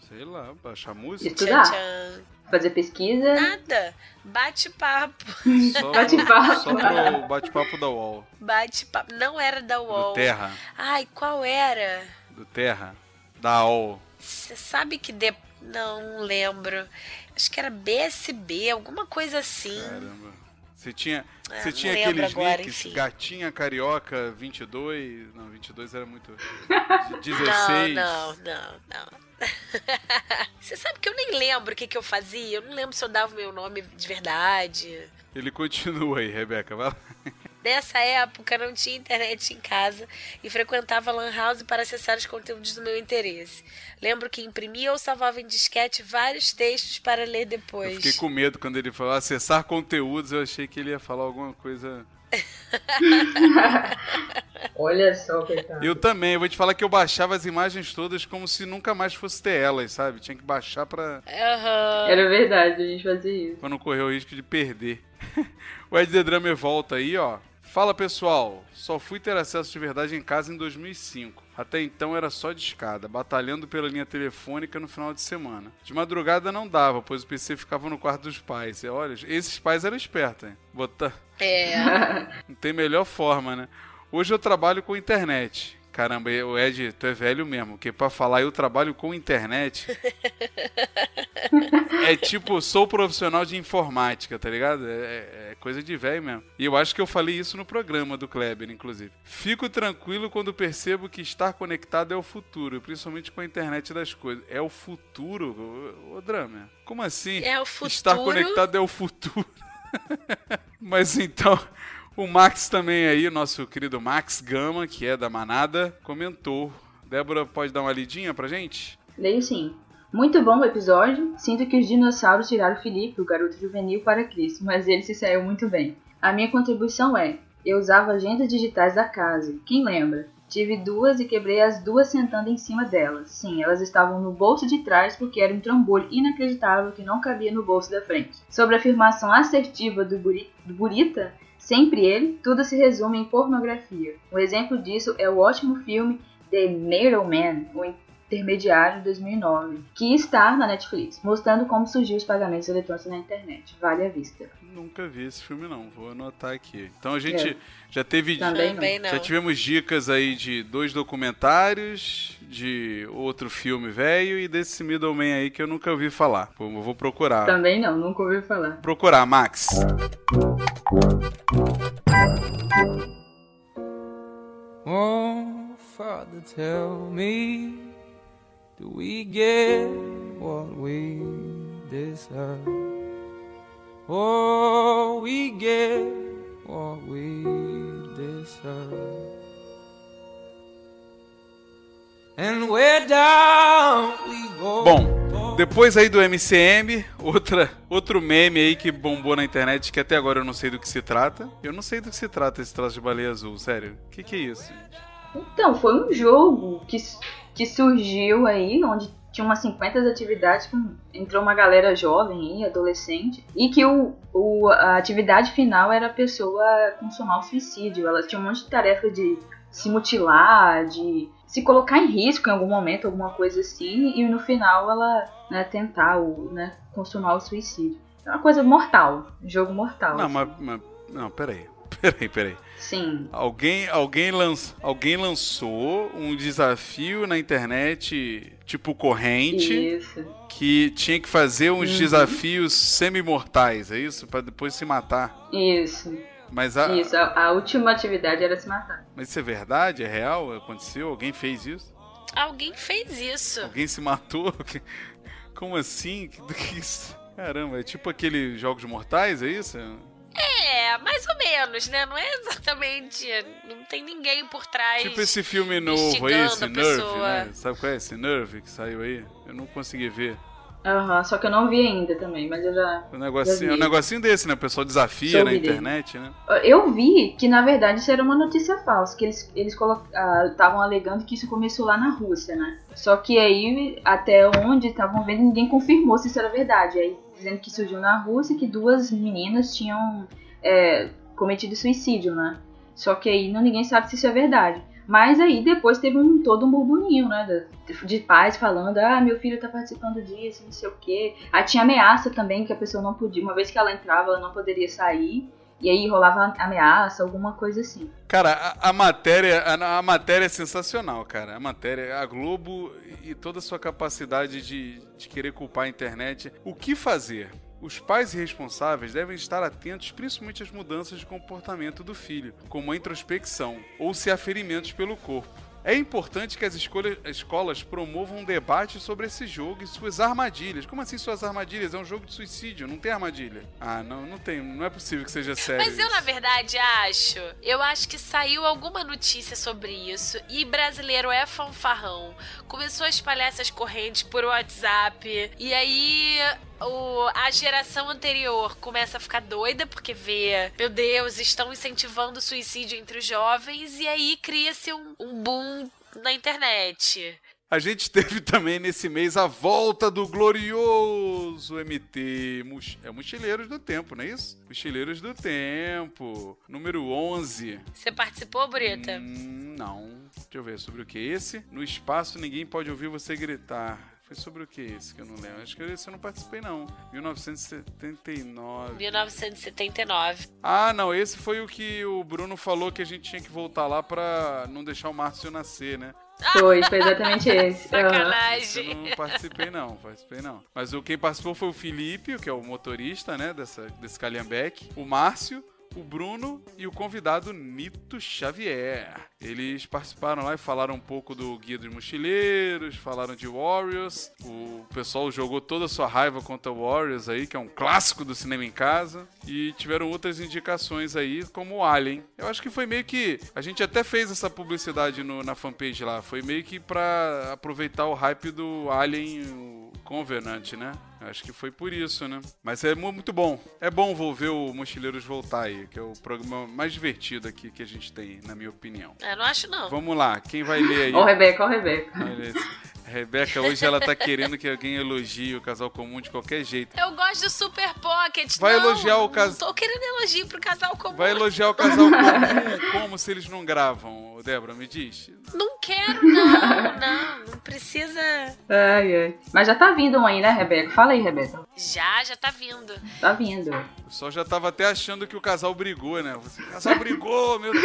Sei lá, baixar música. Estudar, Tchan, tchan. Fazer pesquisa. Nada. Bate-papo. Só, Bate-papo. só pro bate-papo da UOL. Bate-papo. Não era da Do UOL. Terra. Ai, qual era? Do Terra. Da UOL. Você sabe que de... Não, não lembro. Acho que era BSB, alguma coisa assim. Caramba. Você tinha, É, você não tinha aqueles agora, nicks, enfim. Gatinha Carioca 22. Não, 22 era muito. Não, 16. não, não, não. Você sabe que eu nem lembro o que, que eu fazia. Eu não lembro se eu dava o meu nome de verdade. Ele continua aí, Rebeca. Vai lá. Nessa época não tinha internet em casa e frequentava Lan House para acessar os conteúdos do meu interesse. Lembro que imprimia ou salvava em disquete vários textos para ler Eu depois. fiquei com medo quando ele falou acessar conteúdos. Eu achei que ele ia falar alguma coisa. Olha só, coitado. Eu também, eu vou te falar que eu baixava as imagens todas como se nunca mais fosse ter elas, sabe? Tinha que baixar pra, Aham. Era verdade, a gente fazia isso. pra não correr o risco de perder. o Ed The Drummer volta aí, ó. Fala pessoal, só fui ter acesso de verdade em casa em 2005. Até então era só de escada, batalhando pela linha telefônica no final de semana. De madrugada não dava, pois o PC ficava no quarto dos pais. E olha, esses pais eram espertos, hein? Botar... É. Não tem melhor forma, né? Hoje eu trabalho com internet. Caramba, o Ed, tu é velho mesmo, porque pra falar eu trabalho com internet. é tipo, sou profissional de informática, tá ligado? É, é- é coisa de velho mesmo. E eu acho que eu falei isso no programa do Kleber, inclusive. Fico tranquilo quando percebo que estar conectado é o futuro, principalmente com a internet das coisas. É o futuro? Ô, ô Drama, como assim? É o futuro. Estar conectado é o futuro. Mas então, o Max também aí, nosso querido Max Gama, que é da Manada, comentou. Débora, pode dar uma lidinha pra gente? Leio sim. Muito bom o episódio. Sinto que os dinossauros tiraram Felipe, o garoto juvenil, para Cristo, mas ele se saiu muito bem. A minha contribuição é: eu usava agendas digitais da casa. Quem lembra? Tive duas e quebrei as duas sentando em cima delas. Sim, elas estavam no bolso de trás porque era um trambolho inacreditável que não cabia no bolso da frente. Sobre a afirmação assertiva do, Buri- do Burita, sempre ele, tudo se resume em pornografia. Um exemplo disso é o ótimo filme The Middleman, o Intermediário de 2009, que está na Netflix, mostrando como surgiu os pagamentos eletrônicos na internet. Vale a vista. Nunca vi esse filme não, vou anotar aqui. Então a gente É. já teve Também não. Também não. já tivemos dicas aí de dois documentários, de outro filme velho e desse Middleman aí que eu nunca ouvi falar. Pô, eu vou procurar. Também não, nunca ouvi falar. Procurar, Max. Oh, Father, tell me, do we get what we deserve? Oh, we get what we deserve. And where down we go. Bom, depois aí do MCM, outra, outro meme aí que bombou na internet que até agora eu não sei do que se trata. Eu não sei do que se trata esse traço de baleia azul, sério. O que, que é isso? gente? Então, foi um jogo que, que surgiu aí, onde tinha umas 50 atividades, entrou uma galera jovem aí, adolescente, e que o, o, a atividade final era a pessoa consumar o suicídio. Ela tinha um monte de tarefa de se mutilar, de se colocar em risco em algum momento, alguma coisa assim, e no final ela né, tentar o, né, consumar o suicídio. É uma coisa mortal, um jogo mortal. Não, assim. mas, mas Não, peraí. Peraí, peraí. Sim. Alguém, alguém, lanç, alguém lançou um desafio na internet, tipo corrente, Isso. que tinha que fazer uns Uhum. desafios semi-mortais, é isso? Pra depois se matar. Isso. Mas, a, Isso. A, a última atividade era se matar. mas isso é verdade? É real? Aconteceu? Alguém fez isso? Alguém fez isso. Alguém se matou? Como assim? Que, que isso? Caramba, é tipo aqueles jogos mortais, é isso? É, mais ou menos, né? Não é exatamente. Não tem ninguém por trás. Tipo esse filme novo aí, esse Nerve, né? Sabe qual é esse Nerve que saiu aí? Eu não consegui ver. Aham, só que eu não vi ainda também, mas eu já. Um negocinho, vi. um negocinho desse, né? O pessoal desafia Soube na dele. internet, né? Eu vi que na verdade isso era uma notícia falsa, que eles eles estavam alegando que isso começou lá na Rússia, né? Só que aí, até onde estavam vendo, ninguém confirmou se isso era verdade. Aí dizendo que surgiu na Rússia que duas meninas tinham é, cometido suicídio, né? Só que aí não, ninguém sabe se isso é verdade. Mas aí depois teve um todo um burburinho, né? De, de pais falando, ah, meu filho tá participando disso, não sei o quê. Aí tinha ameaça também, que a pessoa não podia, uma vez que ela entrava, ela não poderia sair. E aí rolava ameaça, alguma coisa assim. Cara, a, a matéria, a, a matéria é sensacional, cara. A matéria, a Globo e toda a sua capacidade de, de querer culpar a internet. O que fazer? Os pais irresponsáveis devem estar atentos principalmente às mudanças de comportamento do filho, como a introspecção ou se há ferimentos pelo corpo. É importante que as escolas promovam um debate sobre esse jogo e suas armadilhas. Como assim suas armadilhas? É um jogo de suicídio, não tem armadilha. Ah, não, não tem, não é possível que seja sério. Mas eu, isso. na verdade, acho. Eu acho que saiu alguma notícia sobre isso. E brasileiro é fanfarrão. Começou a espalhar essas correntes por WhatsApp. E aí. O- a geração anterior começa a ficar doida porque vê, meu Deus, estão incentivando o suicídio entre os jovens e aí cria-se um, um boom na internet. A gente teve também nesse mês a volta do glorioso MT. É Mochileiros do Tempo, não é isso? Mochileiros do Tempo. Número 11. Você participou, Brita? Hum, não. Deixa eu ver sobre o que esse. No espaço ninguém pode ouvir você gritar. Foi sobre o que esse que eu não lembro? Acho que esse eu não participei não. 1979. 1979. Ah, não, esse foi o que o Bruno falou que a gente tinha que voltar lá pra não deixar o Márcio nascer, né? Foi, foi exatamente esse. Aham. Eu Sacanagem. não participei não, participei não. Mas o quem participou foi o Felipe, que é o motorista, né, dessa, desse Calhambeque, o Márcio, o Bruno e o convidado Nito Xavier. Eles participaram lá e falaram um pouco do Guia dos Mochileiros, falaram de Warriors. O pessoal jogou toda a sua raiva contra Warriors aí, que é um clássico do cinema em casa. E tiveram outras indicações aí, como o Alien. Eu acho que foi meio que. A gente até fez essa publicidade no- na fanpage lá. Foi meio que pra aproveitar o hype do Alien o Covenant, né? Acho que foi por isso, né? Mas é mu- muito bom. É bom ver o Mochileiros voltar aí, que é o programa mais divertido aqui que a gente tem, na minha opinião. Eu não acho, não. Vamos lá, quem vai ler aí? Ó, Rebeca, ó, Rebeca. Olha esse. A Rebeca hoje ela tá querendo que alguém elogie o casal comum de qualquer jeito. Eu gosto do Super Pocket. Vai não, elogiar o cas- Não tô querendo elogio pro casal comum. Vai elogiar o casal comum como se eles não gravam, Débora, me diz. Não quero, não, não. Não precisa. Ai, ai. Mas já tá vindo um aí, né, Rebeca? Fala aí, Rebeca. Já, já tá vindo. Tá vindo. O pessoal já tava até achando que o casal brigou, né? O casal brigou, meu Deus!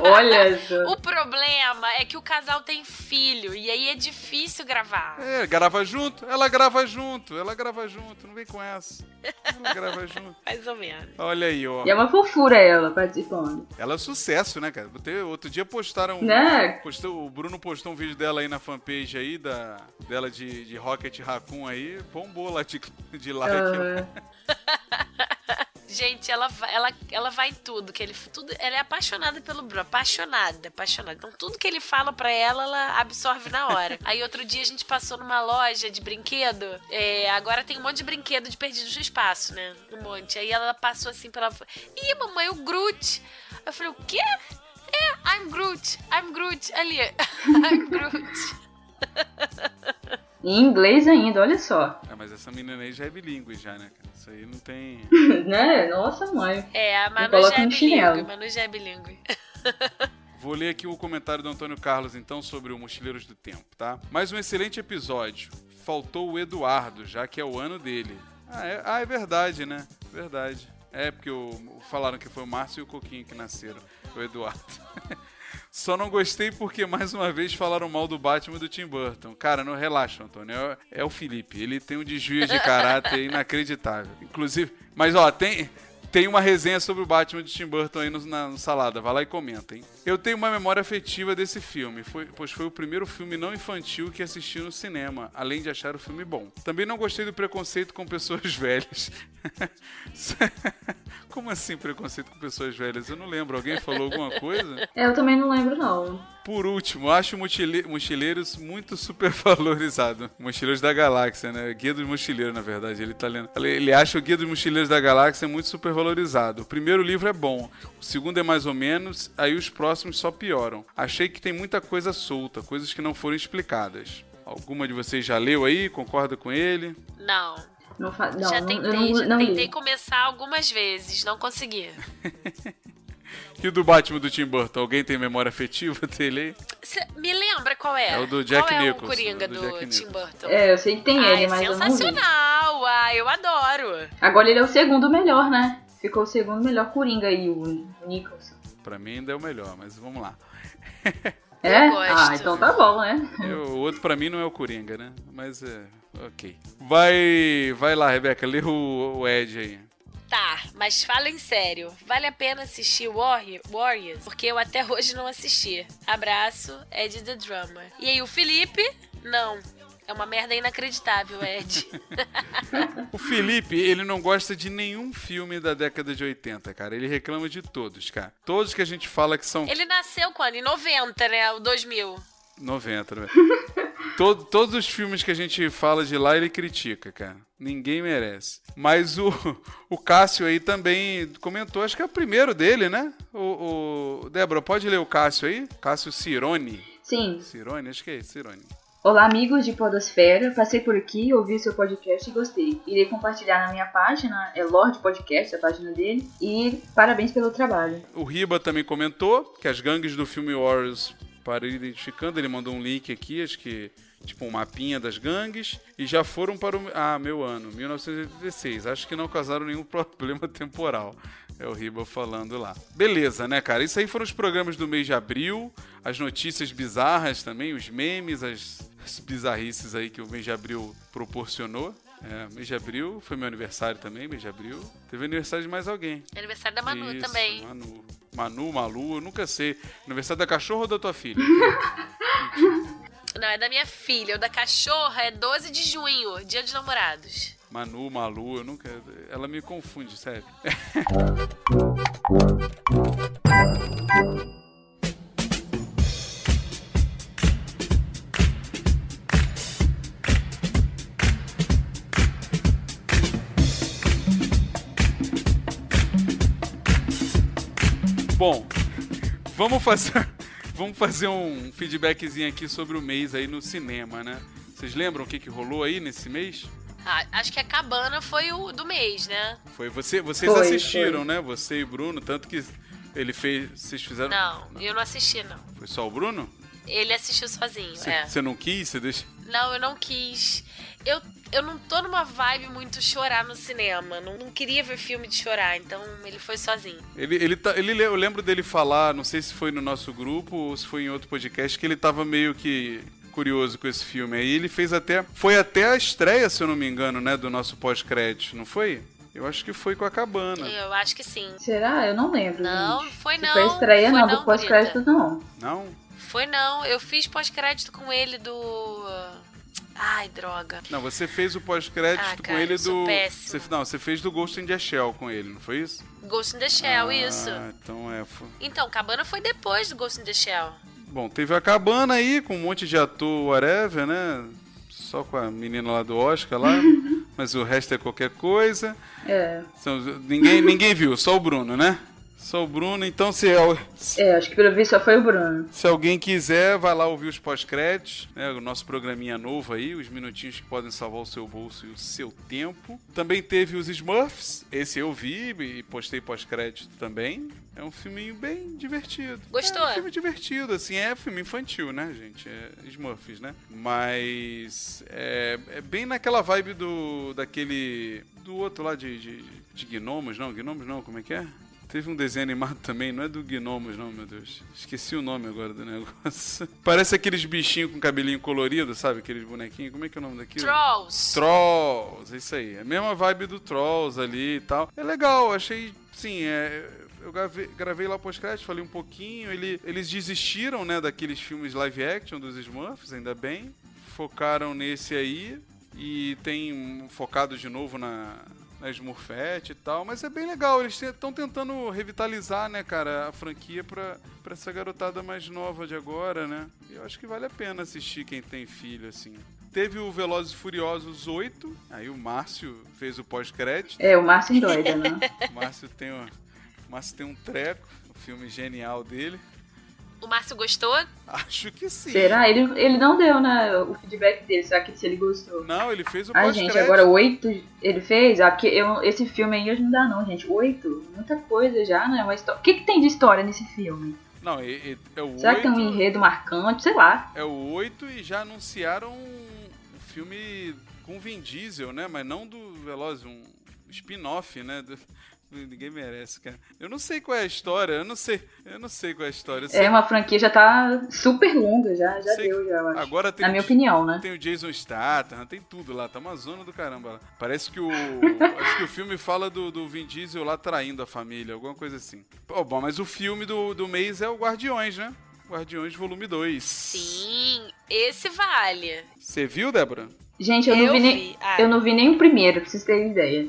Olha só. O problema é que o casal tem filho e aí é difícil gravar. É, grava junto, ela grava junto, ela grava junto, não vem com essa. Ela grava junto. Mais ou menos. Olha aí, ó. E é uma fofura ela participando. Ela é sucesso, né, cara? Outro dia postaram. Né? Postou, o Bruno postou um vídeo dela aí na fanpage aí, da, dela de, de Rocket Raccoon aí, bombou lá de, de like. Aham. Gente, ela vai, ela, ela vai em tudo, que ele tudo, ela é apaixonada pelo Bruno, apaixonada, apaixonada. Então tudo que ele fala pra ela, ela absorve na hora. Aí outro dia a gente passou numa loja de brinquedo, é, agora tem um monte de brinquedo de perdidos no espaço, né? Um monte. Aí ela passou assim pela, ih, mamãe, o Groot. Eu falei, o quê? É, I'm Groot, I'm Groot, ali, I'm Groot. Em inglês ainda, olha só. É, mas essa menina aí já é bilíngue já, né, cara? Isso aí não tem. né? Nossa mãe. É, a Manu coloca já é bilíngue, Manu já é bilíngue. Vou ler aqui o comentário do Antônio Carlos, então, sobre o Mochileiros do Tempo, tá? Mais um excelente episódio. Faltou o Eduardo, já que é o ano dele. Ah, é, ah, é verdade, né? Verdade. É, porque o, falaram que foi o Márcio e o Coquinho que nasceram, o Eduardo. Só não gostei porque, mais uma vez, falaram mal do Batman do Tim Burton. Cara, não relaxa, Antônio. É, é o Felipe. Ele tem um desvio de caráter inacreditável. Inclusive, mas ó, tem, tem uma resenha sobre o Batman de Tim Burton aí no, na, no Salada. Vai lá e comenta, hein? Eu tenho uma memória afetiva desse filme, foi, pois foi o primeiro filme não infantil que assisti no cinema, além de achar o filme bom. Também não gostei do preconceito com pessoas velhas. Como assim preconceito com pessoas velhas? Eu não lembro. Alguém falou alguma coisa? Eu também não lembro, não. Por último, acho mochile Mochileiros muito supervalorizado. Mochileiros da Galáxia, né? Guia dos Mochileiros, na verdade. Ele tá lendo. Ele acha o Guia dos Mochileiros da Galáxia muito supervalorizado. O primeiro livro é bom, o segundo é mais ou menos, aí os próximos só pioram. Achei que tem muita coisa solta, coisas que não foram explicadas. Alguma de vocês já leu aí? Concorda com ele? Não. Não, não já tentei, não, já não li. tentei começar algumas vezes, não consegui. E o do Batman do Tim Burton? Alguém tem memória afetiva dele aí? Cê me lembra qual é? É o do Jack qual é Nicholson, o Coringa é do do, Jack Tim. Burton? É, eu sei que tem ah, ele, é mas eu não sensacional, ah, eu adoro. Agora ele é o segundo melhor, né? Ficou o segundo melhor Coringa aí, o Nicholson. Pra mim ainda é o melhor, mas vamos lá. É? gosto. Ah, então tá bom, né? Eu- o outro pra mim não é o Coringa, né? Mas é. Ok. Vai, vai lá, Rebeca, lê o, o Ed aí. Tá, mas falem sério, vale a pena assistir Warrior, Warriors? Porque eu até hoje não assisti. Abraço, Ed The Drummer. E aí, o Felipe? Não. É uma merda inacreditável, Ed. O Felipe, ele não gosta de nenhum filme da década de 80, cara. Ele reclama de todos, cara. Todos que a gente fala que são Ele nasceu quando? Em 90, né? O 2000. 90, né? To- todos os filmes que a gente fala de lá, ele critica, cara. Ninguém merece. Mas o, o Cássio aí também comentou, acho que é o primeiro dele, né? O, o... Débora, pode ler o Cássio aí? Cássio Cirone. Sim. Cirone? Acho que é Cirone. Olá, amigos de Podosfera. Passei por aqui, ouvi seu podcast e gostei. Irei compartilhar na minha página, é Lorde Podcast, a página dele. E parabéns pelo trabalho. O Riba também comentou que as gangues do filme Warriors para ir identificando, ele mandou um link aqui, acho que tipo um mapinha das gangues, e já foram para o ah, meu ano, 1986. Acho que não causaram nenhum problema temporal. É o Riba falando lá. Beleza, né, cara? Isso aí foram os programas do mês de abril, as notícias bizarras também, os memes, as, as bizarrices aí que o mês de abril proporcionou. É, mês de abril, foi meu aniversário também, mês de abril. Teve aniversário de mais alguém. Aniversário da Manu Isso, também. Manu. Manu, Malu, eu nunca sei. Aniversário da cachorra ou da tua filha? Não, é da minha filha. O da cachorra é 12 de junho, dia dos namorados. Manu, Malu, eu nunca. Ela me confunde, sério. Bom, vamos fazer, vamos fazer um feedbackzinho aqui sobre o mês aí no cinema, né? Vocês lembram o que, que rolou aí nesse mês? Ah, acho que a cabana foi o do mês, né? Foi você, vocês Foi, assistiram, foi. né? Você e o Bruno, tanto que ele fez, vocês fizeram. Não, eu não assisti, não. Foi só o Bruno? Ele assistiu sozinho, Você é. você não quis, você deixa. Não, eu não quis. Eu, eu não tô numa vibe muito chorar no cinema. Não, não queria ver filme de chorar, então ele foi sozinho. Ele, ele, tá, ele, eu lembro dele falar, não sei se foi no nosso grupo ou se foi em outro podcast, que ele tava meio que curioso com esse filme aí. Ele fez até. Foi até a estreia, se eu não me engano, né? Do nosso pós-crédito, não foi? Eu acho que foi com a cabana. Eu acho que sim. Será? Eu não lembro. Não, gente. foi não. foi estreia, foi não. Do pós-crédito, não. Não? Foi não. Eu fiz pós-crédito com ele do. Ai, droga. Não, você fez o pós-crédito Ah, com cara, ele do. Você, não, você fez do Ghost in the Shell com ele, não foi isso? Ghost in the Shell, ah, isso. Então é. foi- Então, Cabana foi depois do Ghost in the Shell. Bom, teve a cabana aí com um monte de ator, whatever, né? Só com a menina lá do Oscar lá, mas o resto é qualquer coisa. É. São- ninguém, ninguém viu, só o Bruno, né? Só o Bruno, então se, É, acho que pelo visto só foi o Bruno. se alguém quiser, vai lá ouvir os pós-créditos, né? O nosso programinha novo aí, os minutinhos que podem salvar o seu bolso e o seu tempo. Também teve os Smurfs, esse eu vi e postei pós-crédito também. É um filminho bem divertido. Gostou? É um filme divertido, assim, é filme infantil, né, gente? É Smurfs, né? Mas é, é bem naquela vibe do daquele do outro lá de, de, de gnomos, não, gnomos não, como é que é? Teve um desenho animado também, não é do Gnomos, não, meu Deus. Esqueci o nome agora do negócio. Parece aqueles bichinhos com cabelinho colorido, sabe? Aqueles bonequinhos. Como é que é o nome daquilo? Trolls. Trolls, é isso aí. É a mesma vibe do Trolls ali e tal. É legal, achei, sim, é, eu gravei, gravei lá pós-crédito, falei um pouquinho. Ele, eles desistiram, né, daqueles filmes live action dos Smurfs, ainda bem. Focaram nesse aí e tem focado de novo na, na Smurfette e tal, mas é bem legal. Eles estão tentando revitalizar, né, cara, a franquia pra, pra essa garotada mais nova de agora, né? E eu acho que vale a pena assistir quem tem filho, assim. Teve o Velozes e Furiosos 8, aí o Márcio fez o pós-crédito. É, o Márcio endoida, né? O Márcio tem, um, o Márcio tem um treco, o filme genial dele. O Márcio gostou? Acho que sim. Será? Ele, ele não deu, né, o feedback dele, só que se ele gostou. Não, ele fez o Ai, pós-crédito. gente, agora oito ele fez? Aqui, eu, esse filme aí hoje não dá não, gente. Oito? Muita coisa já, né? Uma histó- O que, que tem de história nesse filme? Não, é, é- é o Será que tem um 8, enredo marcante? Sei lá. É o 8 e já anunciaram um filme com Vin Diesel, né? Mas não do Velozes, um spin-off, né? Do- Ninguém merece, cara. Eu não sei qual é a história, eu não sei. Eu não sei qual é a história. Eu É uma franquia já tá super longa, já, já Sei- deu, já, eu acho. Agora tem Na minha opinião, né? Tem o Jason Statham, tem tudo lá, tá uma zona do caramba lá. Parece que o. acho que o filme fala do, do Vin Diesel lá traindo a família, alguma coisa assim. Pô, bom, mas o filme do, do mês é o Guardiões, né? Guardiões Volume 2. Sim, esse vale. Você viu, Débora? Gente, eu, não vi nem, vi. Ah, eu não vi nem o primeiro, pra vocês terem ideia.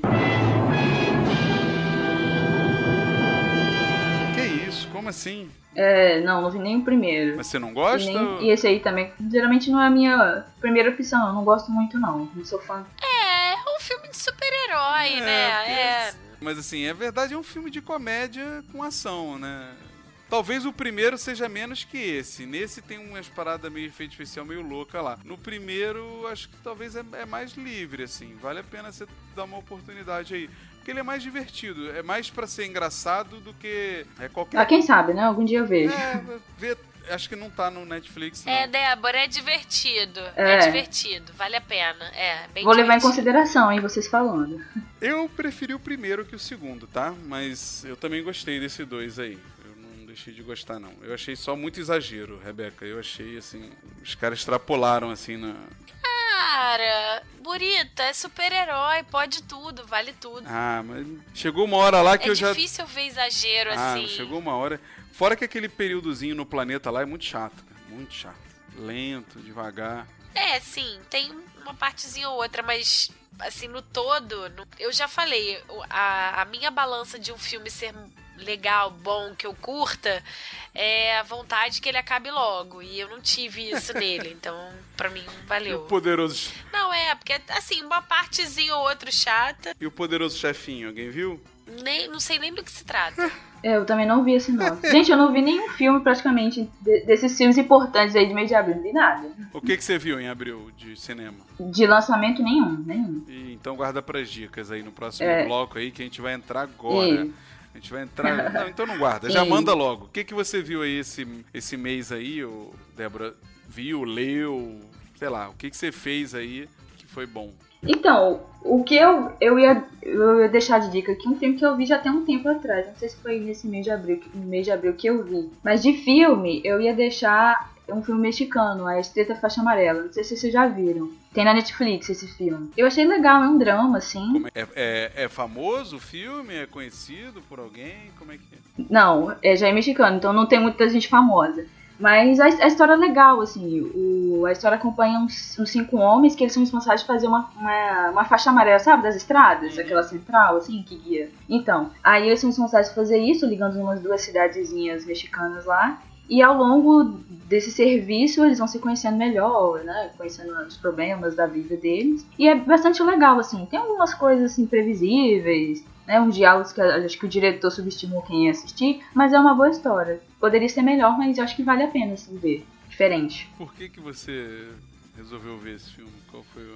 Como assim? É, não, não vi nem o primeiro. Mas você não E, gosta? nem- e esse aí também, geralmente não é a minha primeira opção, eu não gosto muito não, não sou fã. É, é um filme de super-herói, É, né? É. Mas assim, é verdade, é um filme de comédia com ação, né? Talvez o primeiro seja menos que esse. Nesse tem umas paradas meio efeito especial meio louca lá. No primeiro, acho que talvez é, é mais livre, assim. Vale a pena você dar uma oportunidade aí. Porque ele é mais divertido. É mais pra ser engraçado do que é qualquer. Ah, quem sabe, né? Algum dia eu vejo. É, vê- acho que não tá no Netflix, não. É, Débora, é divertido. É. É. divertido, vale a pena. É, bem Vou levar em divertido. consideração, hein, vocês falando. Eu preferi o primeiro que o segundo, tá? Mas eu também gostei desse dois aí. Eu não deixei de gostar, não. Eu achei só muito exagero, Rebeca. Eu achei, assim, os caras extrapolaram, assim, na... Cara, Burita, é super-herói, pode tudo, vale tudo. Ah, mas chegou uma hora lá que é eu já... difícil ver exagero Ah, assim. chegou uma hora... Fora que aquele períodozinho no planeta lá é muito chato, cara. Muito chato. Lento, devagar. É, sim, tem uma partezinha ou outra, mas assim, no todo, no- eu já falei, a, a minha balança de um filme ser legal, bom, que eu curta, é a vontade que ele acabe logo. E eu não tive isso nele, então pra mim E valeu. o poderoso... Não, é, porque assim, uma partezinha ou outra chata, E o poderoso chefinho, alguém viu? nem, não sei nem do que se trata. É, eu também não vi esse não. Gente, eu não vi nenhum filme praticamente de- desses filmes importantes aí de mês de abril, não vi nada. O que, que você viu em abril de cinema? De lançamento nenhum, nenhum. E, então guarda pras dicas aí no próximo É. bloco aí que a gente vai entrar agora. E- A gente vai entrar. Não, então não guarda, já manda logo. O que, que você viu aí esse, esse mês aí, ô, Débora? Viu, leu, sei lá, o que, que você fez aí que foi bom? Então, o que eu, eu, ia, eu ia deixar de dica aqui, um filme que eu vi já tem um tempo atrás. Não sei se foi nesse mês de abril, mês de abril que eu vi. Mas de filme, eu ia deixar um filme mexicano, A Estreita Faixa Amarela. Não sei se vocês já viram. Tem na Netflix esse filme. Eu achei legal, é um drama, assim. É, é, é famoso o filme? É conhecido por alguém? Como é que é? Não, é, já é mexicano, então não tem muita gente famosa. Mas a, a história é legal, assim. O, a história acompanha uns, uns cinco homens que eles são responsáveis por fazer uma, uma, uma faixa amarela, sabe? Das estradas, Uhum. aquela central, assim, que guia. Então, aí eles são responsáveis por fazer isso, ligando umas duas cidadezinhas mexicanas lá. E ao longo desse serviço, eles vão se conhecendo melhor, né? Conhecendo os problemas da vida deles. E é bastante legal, assim. Tem algumas coisas, assim, previsíveis, né? Uns diálogos que acho que o diretor subestimou quem ia assistir. Mas é uma boa história. Poderia ser melhor, mas eu acho que vale a pena, assim, ver. Diferente. Por que, que você resolveu ver esse filme? Qual foi o.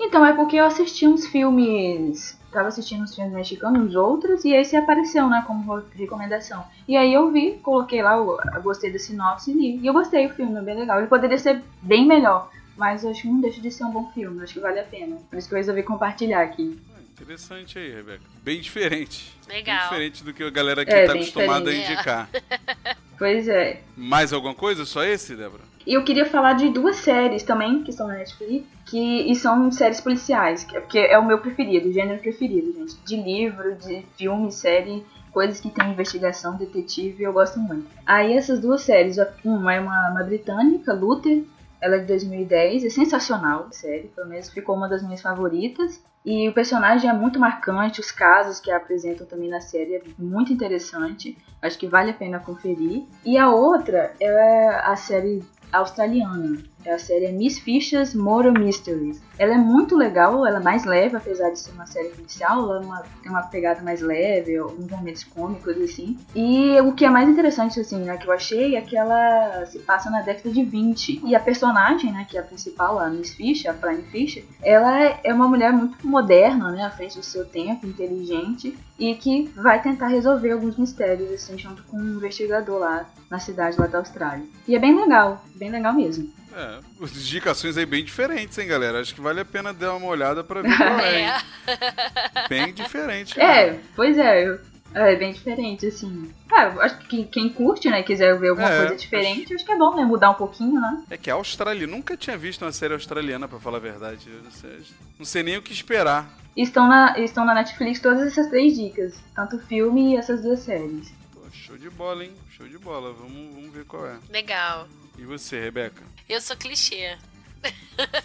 Então, é porque eu assisti uns filmes. Tava assistindo uns filmes mexicanos, outros, e esse apareceu, né, como recomendação. E aí eu vi, coloquei lá, eu gostei da sinopse e li. E eu gostei, o filme é bem legal. Ele poderia ser bem melhor, mas eu acho que não deixa de ser um bom filme, acho que vale a pena. Por isso que eu resolvi compartilhar aqui. Ah, Interessante aí, Rebeca. Bem diferente. Bem Legal. diferente do que a galera aqui É, tá bem acostumada a diferente. indicar. Pois é. Mais alguma coisa? Só esse, Débora? E eu queria falar de duas séries também, que estão na Netflix, que, e são séries policiais, que, é- é o meu preferido, o gênero preferido, gente. De livro, de filme, série, coisas que tem investigação, detetive, eu gosto muito. Aí essas duas séries, uma é uma, uma britânica, Luther, ela é de 2010, é sensacional, série, pelo menos ficou uma das minhas favoritas. E o personagem é muito marcante, os casos que apresentam também na série é muito interessante. Acho que vale a pena conferir. E a outra é a série australiana. É a série Miss Fisher's Murder Mysteries. Ela é muito legal, ela é mais leve, apesar de ser uma série policial, ela é uma- tem uma pegada mais leve, alguns momentos cômicos assim. E o que é mais interessante, assim, né, que eu achei é que ela se passa na década de 20. E a personagem, né, que é a principal, a Miss Fisher, a Prime Fisher, ela é uma mulher muito moderna, né, à frente do seu tempo, inteligente, e que vai tentar resolver alguns mistérios, assim, junto com um investigador lá na cidade lá da Austrália. E é bem legal, bem legal mesmo. É, as indicações aí bem diferentes, hein, galera? Acho que vale a pena dar uma olhada pra ver qual é. hein? É. Bem diferente. É, pois é, eu- é bem diferente, assim. Ah, acho que quem, curte, né, quiser ver alguma É, coisa diferente, acho que é bom, né, mudar um pouquinho, né? É que a Austrália, nunca tinha visto uma série australiana, pra falar a verdade. Eu não, sei, não sei nem o que esperar. Estão na, estão na Netflix todas essas três dicas, tanto o filme e essas duas séries. Pô, show de bola, hein? Show de bola. Vamos, vamos ver qual é. Legal. E você, Rebeca? Eu sou clichê.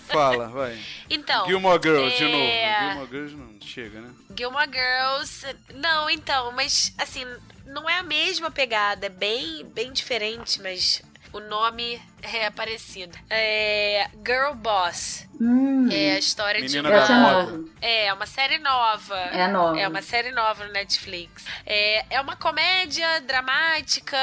Fala, vai. Então. Gilmore Girls, de é, novo. Gilmore Girls não chega, né? Gilmore Girls. Não, então, mas assim, não é a mesma pegada, é bem, bem diferente, mas o nome é parecido. É Girl Boss. Hum, É a história Menina de é uma. nova. É, uma série nova. É nova. É uma série nova no Netflix. É, é uma comédia dramática.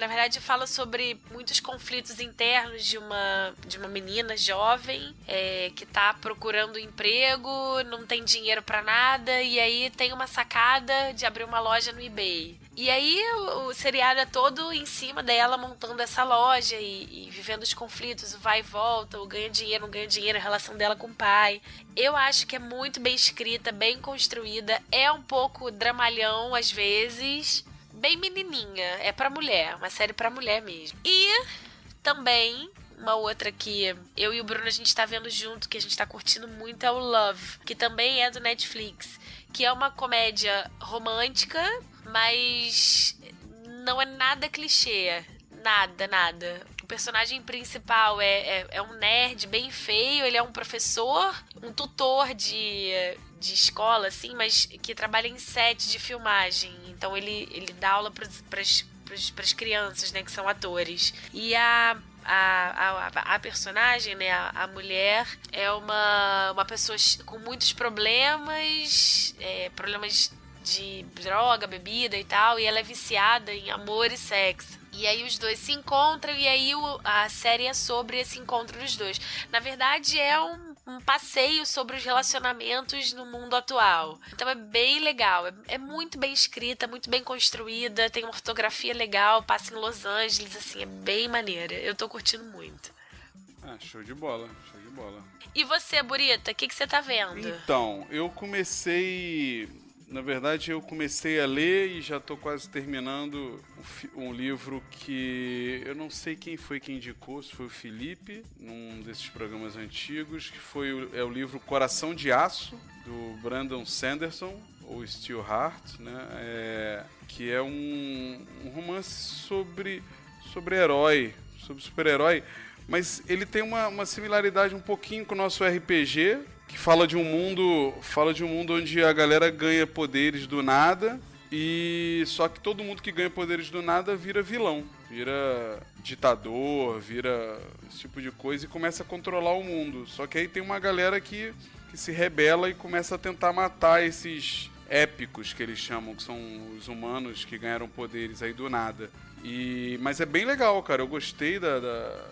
Na verdade, fala sobre muitos conflitos internos de uma, de uma menina jovem é, que tá procurando emprego, não tem dinheiro pra nada, e aí tem uma sacada de abrir uma loja no eBay. E aí o, o seriado é todo em cima dela montando essa loja e, e vivendo os conflitos, o vai e volta, o ganha dinheiro, não ganha dinheiro, a relação dela com o pai. Eu acho que é muito bem escrita, bem construída, é um pouco dramalhão às vezes, bem menininha, é pra mulher, uma série pra mulher mesmo. E também uma outra que eu e o Bruno a gente tá vendo junto, que a gente tá curtindo muito, é o Love, que também é do Netflix, que é uma comédia romântica, mas não é nada clichê. Nada, nada. O personagem principal é, é, é um nerd bem feio, ele é um professor, um tutor de, de escola, assim, mas que trabalha em set de filmagem. Então ele, ele dá aula para as crianças, né, que são atores. E a a, a, a personagem, né, a, a mulher, é uma, uma pessoa com muitos problemas, é, problemas de droga, bebida e tal, e ela é viciada em amor e sexo. E aí os dois se encontram e aí o- a série é sobre esse encontro dos dois. Na verdade é um, um passeio sobre os relacionamentos no mundo atual. Então é bem legal, é, é muito bem escrita, muito bem construída, tem uma fotografia legal, passa em Los Angeles, assim, é bem maneira. Eu tô curtindo muito. Ah, show de bola, show de bola. E você, Burita, o que, que você tá vendo? Então, eu comecei. Na verdade, eu comecei a ler e já tô quase terminando um, um livro que eu não sei quem foi que indicou, se foi o Felipe, num desses programas antigos, que foi o, é o livro Coração de Aço, do Brandon Sanderson, ou Steel Heart, né? É, que é um, um romance sobre, sobre herói, sobre super-herói, mas ele tem uma, uma similaridade um pouquinho com o nosso RPG, que fala de um mundo, fala de um mundo onde a galera ganha poderes do nada e só que todo mundo que ganha poderes do nada vira vilão, vira ditador, vira esse tipo de coisa e começa a controlar o mundo. Só que aí tem uma galera que, que se rebela e começa a tentar matar esses épicos que eles chamam, que são os humanos que ganharam poderes aí do nada. E mas é bem legal, cara. Eu gostei da, da,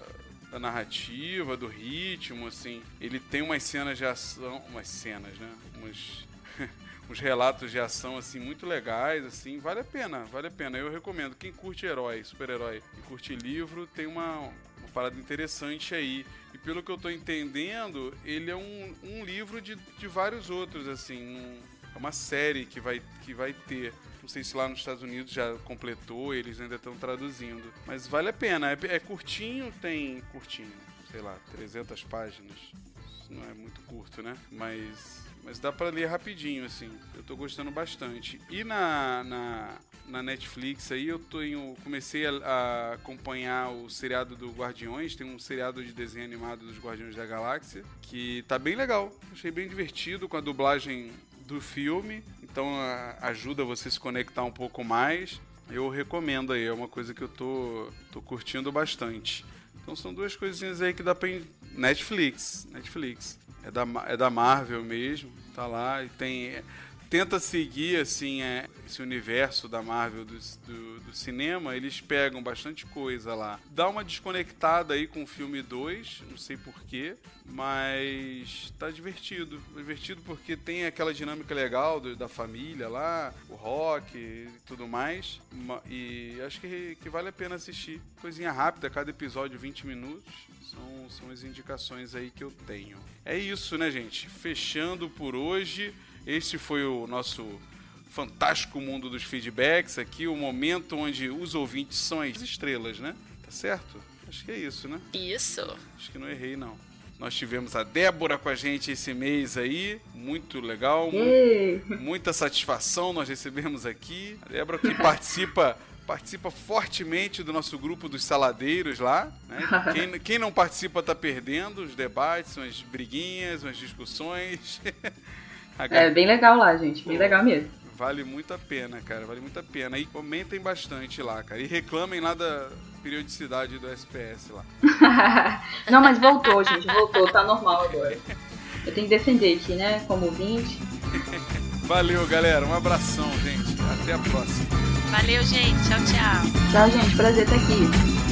da narrativa, do ritmo, assim. Ele tem umas cenas de ação, umas cenas, né? Umas uns relatos de ação assim muito legais, assim, vale a pena, vale a pena. Eu recomendo. Quem curte herói, super-herói e curte livro, tem uma, uma parada interessante aí. E pelo que eu tô entendendo, ele é um, um livro de, de vários outros, assim. Não, é uma série que vai, que vai ter. Não sei se lá nos Estados Unidos já completou, eles ainda estão traduzindo. Mas vale a pena. É, é curtinho, tem curtinho, sei lá, 300 páginas. Isso não é muito curto, né? Mas mas dá pra ler rapidinho, assim. Eu tô gostando bastante. E na, na, na Netflix aí eu tenho, comecei a, a acompanhar o seriado do Guardiões. Tem um seriado de desenho animado dos Guardiões da Galáxia que tá bem legal. Achei bem divertido com a dublagem do filme. Então ajuda você a se conectar um pouco mais. Eu recomendo aí, é uma coisa que eu tô, tô curtindo bastante. Então são duas coisinhas aí que dá pra. Netflix. Netflix. É da, é da Marvel mesmo. Tá lá e tem. Tenta seguir assim é, esse universo da Marvel do, do, do cinema, eles pegam bastante coisa lá. Dá uma desconectada aí com o filme 2, não sei porquê, mas tá divertido. Divertido porque tem aquela dinâmica legal do- da família lá, o rock e tudo mais. Ma- E acho que, que vale a pena assistir. Coisinha rápida, cada episódio 20 minutos. São, são as indicações aí que eu tenho. É isso, né, gente? Fechando por hoje. Este foi o nosso fantástico mundo dos feedbacks aqui, o momento onde os ouvintes são as estrelas, né? Tá certo? Acho que é isso, né? Isso. Acho que não errei, não. Nós tivemos a Débora com a gente esse mês aí, muito legal, mu- muita satisfação nós recebemos aqui. A Débora que participa participa fortemente do nosso grupo dos saladeiros lá. Né? Quem, quem não participa tá perdendo os debates, umas briguinhas, umas discussões. É bem legal lá, gente. Bem legal mesmo. Vale muito a pena, cara. Vale muito a pena. E comentem bastante lá, cara. E reclamem lá da periodicidade do SPS lá. Não, mas voltou, gente. Voltou. Tá normal agora. Eu tenho que defender aqui, né? Como ouvinte. Valeu, galera. Um abração, gente. Até a próxima. Valeu, gente. Tchau, tchau. Tchau, gente. Prazer estar aqui.